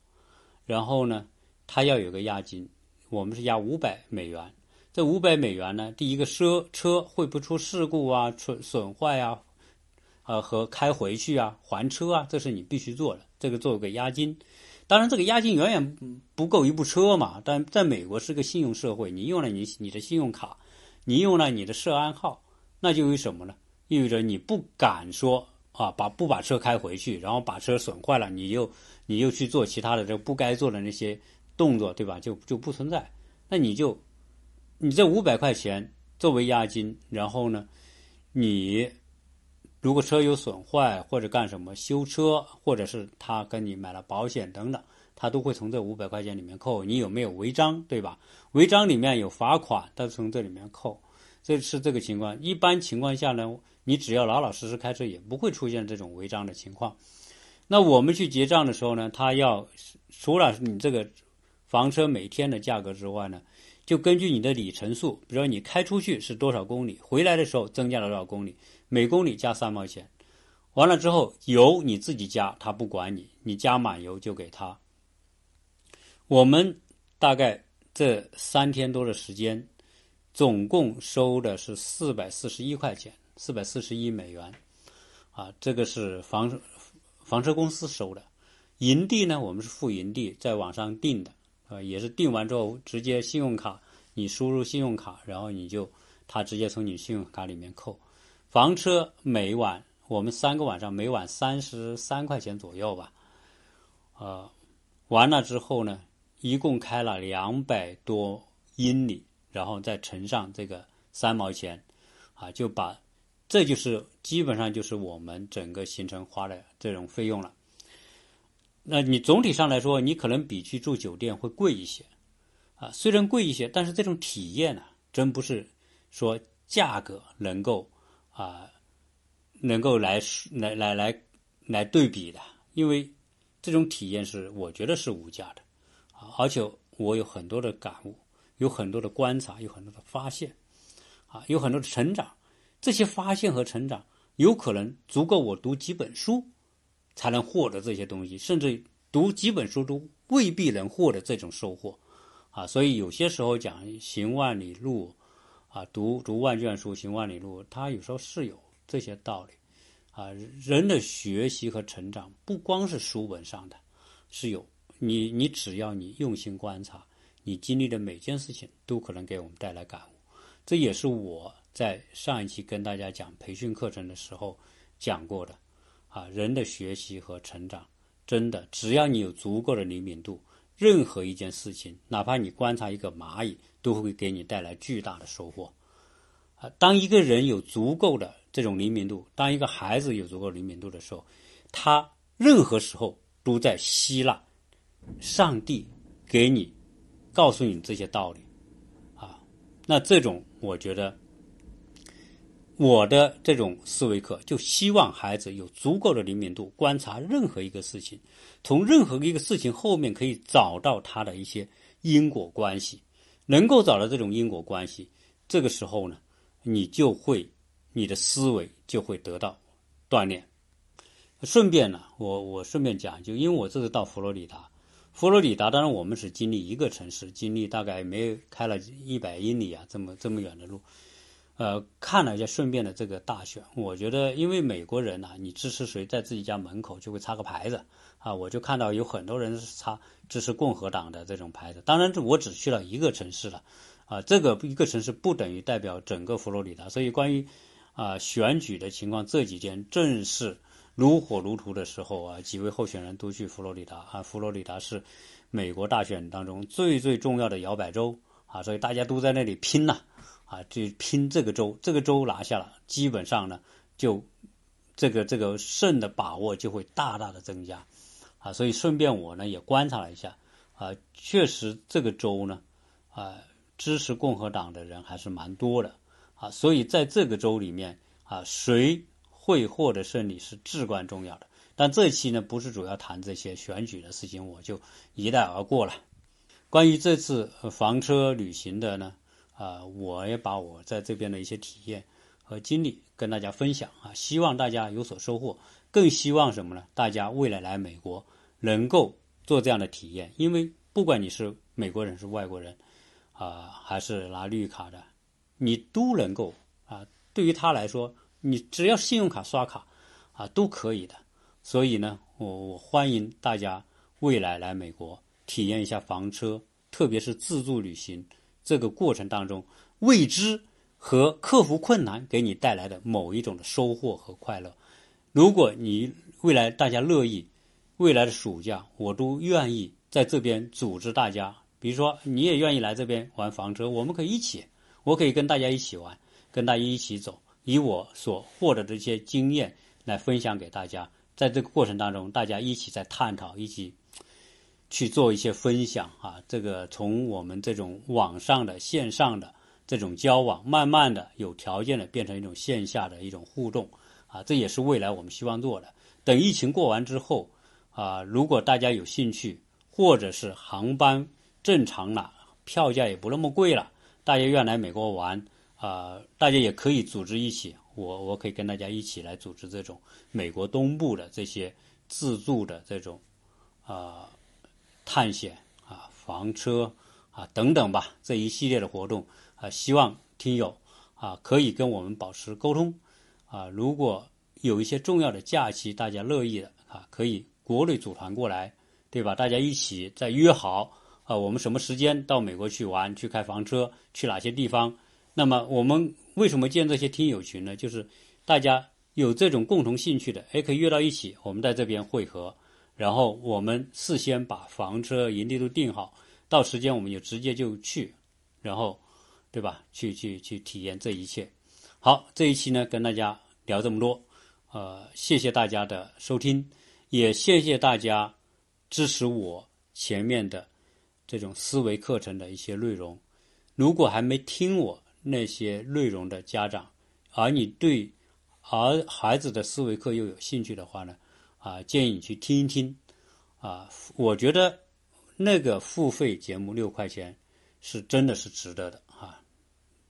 然后呢。他要有个押金，我们是押五百美元。这五百美元呢，第一个车车会不出事故啊、损损坏啊，呃和开回去啊、还车啊，这是你必须做的。这个做个押金。当然，这个押金远远不够一部车嘛。但在美国是个信用社会，你用了你你的信用卡，你用了你的涉案号，那就有什么呢？意味着你不敢说啊，把不把车开回去，然后把车损坏了，你又你又去做其他的这不该做的那些。动作对吧？就就不存在。那你就，你这五百块钱作为押金，然后呢，你如果车有损坏或者干什么修车，或者是他跟你买了保险等等，他都会从这五百块钱里面扣。你有没有违章，对吧？违章里面有罚款，他从这里面扣。这是这个情况。一般情况下呢，你只要老老实实开车，也不会出现这种违章的情况。那我们去结账的时候呢，他要除了你这个。房车每天的价格之外呢，就根据你的里程数，比如说你开出去是多少公里，回来的时候增加了多少公里，每公里加三毛钱。完了之后油你自己加，他不管你，你加满油就给他。我们大概这三天多的时间，总共收的是四百四十一块钱，四百四十一美元。啊，这个是房房车公司收的，营地呢，我们是付营地，在网上订的。呃，也是订完之后直接信用卡，你输入信用卡，然后你就他直接从你信用卡里面扣。房车每晚我们三个晚上每晚三十三块钱左右吧。呃，完了之后呢，一共开了两百多英里，然后再乘上这个三毛钱，啊，就把这就是基本上就是我们整个行程花的这种费用了。那你总体上来说，你可能比去住酒店会贵一些，啊，虽然贵一些，但是这种体验呢，真不是说价格能够啊，能够来来来来来对比的，因为这种体验是我觉得是无价的，啊，而且我有很多的感悟，有很多的观察，有很多的发现，啊，有很多的成长，这些发现和成长有可能足够我读几本书。才能获得这些东西，甚至读几本书都未必能获得这种收获，啊，所以有些时候讲行万里路，啊，读读万卷书，行万里路，它有时候是有这些道理，啊，人的学习和成长不光是书本上的，是有你你只要你用心观察，你经历的每件事情都可能给我们带来感悟，这也是我在上一期跟大家讲培训课程的时候讲过的。啊，人的学习和成长，真的，只要你有足够的灵敏度，任何一件事情，哪怕你观察一个蚂蚁，都会给你带来巨大的收获。啊，当一个人有足够的这种灵敏度，当一个孩子有足够灵敏度的时候，他任何时候都在吸纳上帝给你告诉你这些道理啊。那这种我觉得。我的这种思维课，就希望孩子有足够的灵敏度，观察任何一个事情，从任何一个事情后面可以找到它的一些因果关系，能够找到这种因果关系，这个时候呢，你就会，你的思维就会得到锻炼。顺便呢，我我顺便讲，就因为我这次到佛罗里达，佛罗里达当然我们是经历一个城市，经历大概没开了一百英里啊，这么这么远的路。呃，看了一下，顺便的这个大选，我觉得，因为美国人呐，你支持谁，在自己家门口就会插个牌子啊，我就看到有很多人是插支持共和党的这种牌子。当然，这我只去了一个城市了，啊，这个一个城市不等于代表整个佛罗里达。所以，关于啊选举的情况，这几天正是如火如荼的时候啊，几位候选人都去佛罗里达啊，佛罗里达是美国大选当中最最重要的摇摆州啊，所以大家都在那里拼呐。啊就拼这个州，这个州拿下了，基本上呢，就这个这个胜的把握就会大大的增加，啊，所以顺便我呢也观察了一下，啊，确实这个州呢，啊，支持共和党的人还是蛮多的，啊，所以在这个州里面，啊，谁会获得胜利是至关重要的。但这期呢不是主要谈这些选举的事情，我就一带而过了。关于这次房车旅行的呢？啊，我也把我在这边的一些体验和经历跟大家分享啊，希望大家有所收获。更希望什么呢？大家未来来美国能够做这样的体验，因为不管你是美国人是外国人啊，还是拿绿卡的，你都能够啊。对于他来说，你只要信用卡刷卡啊都可以的。所以呢，我我欢迎大家未来来美国体验一下房车，特别是自助旅行。这个过程当中，未知和克服困难给你带来的某一种的收获和快乐。如果你未来大家乐意，未来的暑假我都愿意在这边组织大家。比如说你也愿意来这边玩房车，我们可以一起，我可以跟大家一起玩，跟大家一起走，以我所获得的一些经验来分享给大家。在这个过程当中，大家一起在探讨，一起。去做一些分享啊，这个从我们这种网上的线上的这种交往，慢慢的有条件的变成一种线下的一种互动啊，这也是未来我们希望做的。等疫情过完之后啊，如果大家有兴趣，或者是航班正常了，票价也不那么贵了，大家愿来美国玩啊，大家也可以组织一起，我我可以跟大家一起来组织这种美国东部的这些自助的这种啊。探险啊，房车啊等等吧，这一系列的活动啊，希望听友啊可以跟我们保持沟通啊。如果有一些重要的假期，大家乐意的啊，可以国内组团过来，对吧？大家一起再约好啊，我们什么时间到美国去玩，去开房车，去哪些地方？那么我们为什么建这些听友群呢？就是大家有这种共同兴趣的，哎，可以约到一起，我们在这边汇合。然后我们事先把房车、营地都定好，到时间我们就直接就去，然后，对吧？去去去体验这一切。好，这一期呢跟大家聊这么多，呃，谢谢大家的收听，也谢谢大家支持我前面的这种思维课程的一些内容。如果还没听我那些内容的家长，而你对儿孩子的思维课又有兴趣的话呢？啊，建议你去听一听，啊，我觉得那个付费节目六块钱是真的是值得的啊！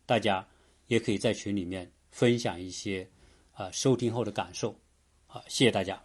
大家也可以在群里面分享一些啊收听后的感受，啊，谢谢大家。